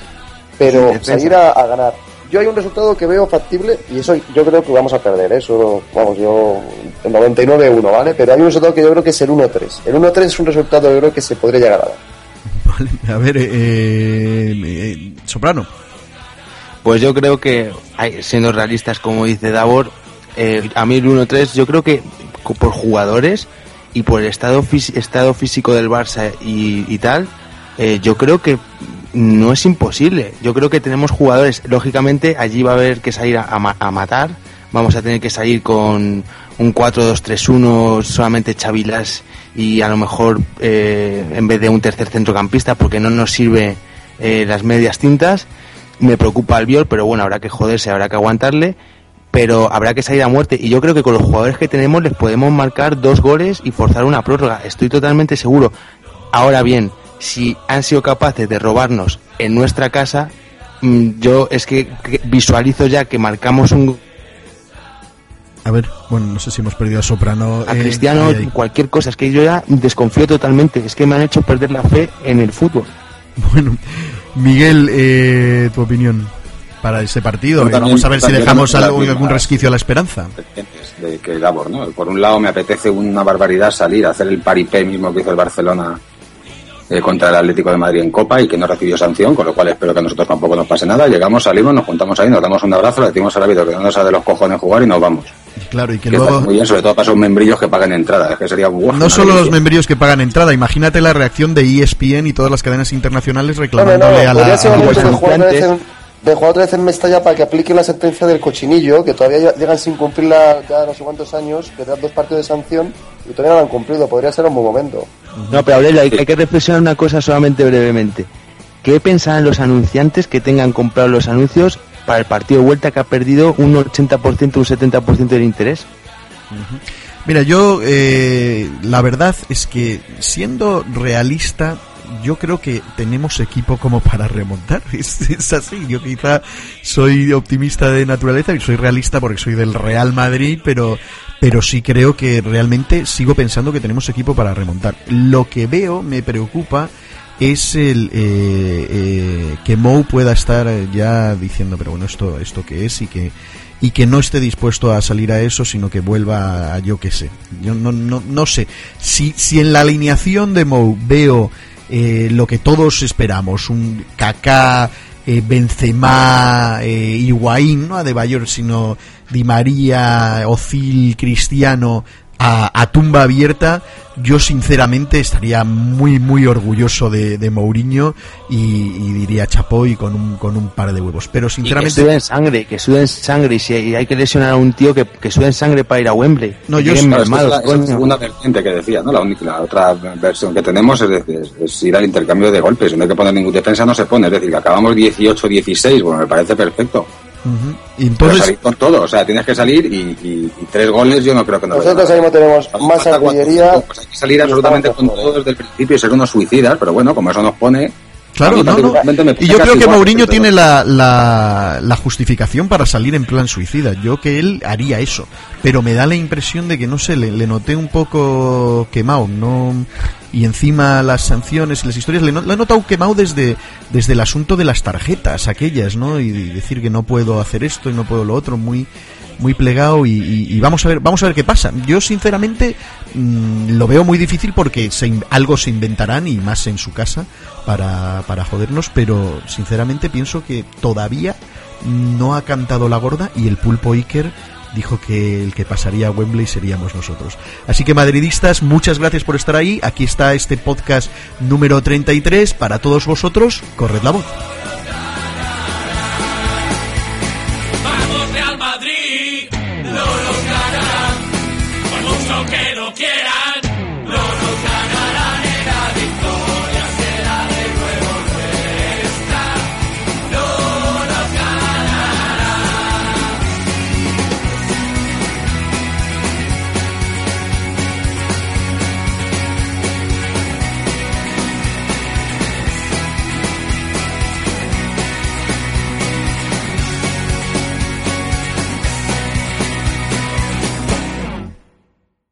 pero salir a, ganar yo hay un resultado que veo factible y eso yo creo que vamos a perder, ¿eh? eso, vamos, yo, el 99-1, ¿vale? Pero hay un resultado que yo creo que es el 1-3. El 1-3 es un resultado yo creo que se podría llegar a dar. Vale, a ver, eh, eh, Soprano. Pues yo creo que, siendo realistas, como dice Davor, eh, a mí el 1-3, yo creo que por jugadores y por el estado, estado físico del Barça y, tal, eh, yo creo que no es imposible. Yo creo que tenemos jugadores, lógicamente allí va a haber que salir a, matar, vamos a tener que salir con un 4-2-3-1 solamente Chavilas y a lo mejor eh, en vez de un tercer centrocampista porque no nos sirve eh, las medias tintas. Me preocupa Albiol, pero bueno, habrá que joderse, habrá que aguantarle pero habrá que salir a muerte. Y yo creo que con los jugadores que tenemos les podemos marcar dos goles y forzar una prórroga. Estoy totalmente seguro. Ahora bien, si han sido capaces de robarnos en nuestra casa, mm, yo es que visualizo ya que marcamos un a ver, bueno, no sé si hemos perdido a Soprano. A Cristiano, cualquier cosa. Es que yo ya desconfío totalmente. Es que me han hecho perder la fe en el fútbol. Bueno, Miguel, eh, tu opinión para ese partido. vamos a ver si dejamos algo, algún resquicio a la esperanza. De que ¿no? Por un lado me apetece una barbaridad salir hacer el paripé mismo que hizo el Barcelona eh, contra el Atlético de Madrid en Copa y que no recibió sanción, con lo cual espero que a nosotros tampoco nos pase nada. Llegamos, salimos, nos juntamos ahí, nos damos un abrazo, le decimos al árbitro que no nos de los cojones jugar y nos vamos. Claro, y que, luego... Muy bien, sobre todo para esos membrillos que pagan entrada, es que sería No solo los membrillos que pagan entrada, imagínate la reacción de ESPN y todas las cadenas internacionales reclamándole a la de jugar otra vez en Mestalla para que apliquen la sentencia del cochinillo, que todavía llegan sin cumplirla ya no sé cuántos años, que dan dos partidos de sanción y todavía no la han cumplido. Podría ser un buen momento. No, pero Aurelio, hay, que reflexionar una cosa solamente brevemente. ¿Qué pensarán los anunciantes que tengan comprado los anuncios para el partido de vuelta que ha perdido un 80%, un 70% del interés? Mira, yo eh, la verdad es que siendo realista, yo creo que tenemos equipo como para remontar. Es, así. Yo quizá soy optimista de naturaleza y soy realista porque soy del Real Madrid, pero, pero sí creo que realmente sigo pensando que tenemos equipo para remontar. Lo que veo me preocupa es el eh, eh, que Mou pueda estar ya diciendo, pero bueno, esto, esto qué es y que y que no esté dispuesto a salir a eso, sino que vuelva a yo qué sé. Yo no, no, no sé. Si, si en la alineación de Mou veo eh, lo que todos esperamos, un Kaká, eh, Benzema, eh, Higuaín, no de Bayor, sino Di María, Ozil, Cristiano, a, tumba abierta, yo sinceramente estaría muy, muy orgulloso de, de Mourinho y, diría chapoy con un, con un par de huevos. Pero sinceramente. que suden sangre, que suden sangre. Y si hay que lesionar a un tío, que, que suden sangre para ir a Wembley. No, yo es, la, segunda vertiente que decía, ¿no? La, única, la otra versión que tenemos es, ir al intercambio de golpes. No hay que poner ningún defensa, no se pone. Es decir, que acabamos 18-16. Bueno, me parece perfecto y entonces... salir con todo, o sea, tienes que salir y, tres goles yo no creo que nos Nosotros ahí no tenemos más artillería. Pues hay que salir absolutamente con todo desde el principio y ser unos suicidas, pero bueno, como eso nos pone... Claro, no, no. Y yo creo que Mourinho tiene la, la, la, justificación para salir en plan suicida. Yo que él haría eso. Pero me da la impresión de que, no sé, le, le noté un poco quemado. No y encima las sanciones y las historias le, he notado quemado desde, desde el asunto de las tarjetas aquellas, ¿no? Y, decir que no puedo hacer esto y no puedo lo otro, muy muy plegado y, vamos a ver vamos a ver qué pasa yo sinceramente mm, lo veo muy difícil porque algo se inventarán y más en su casa para, para jodernos pero sinceramente pienso que todavía no ha cantado la gorda y el pulpo Iker dijo que el que pasaría a Wembley seríamos nosotros. Así que madridistas, muchas gracias por estar ahí. Aquí está este podcast número 33 para todos vosotros. Corred la voz. no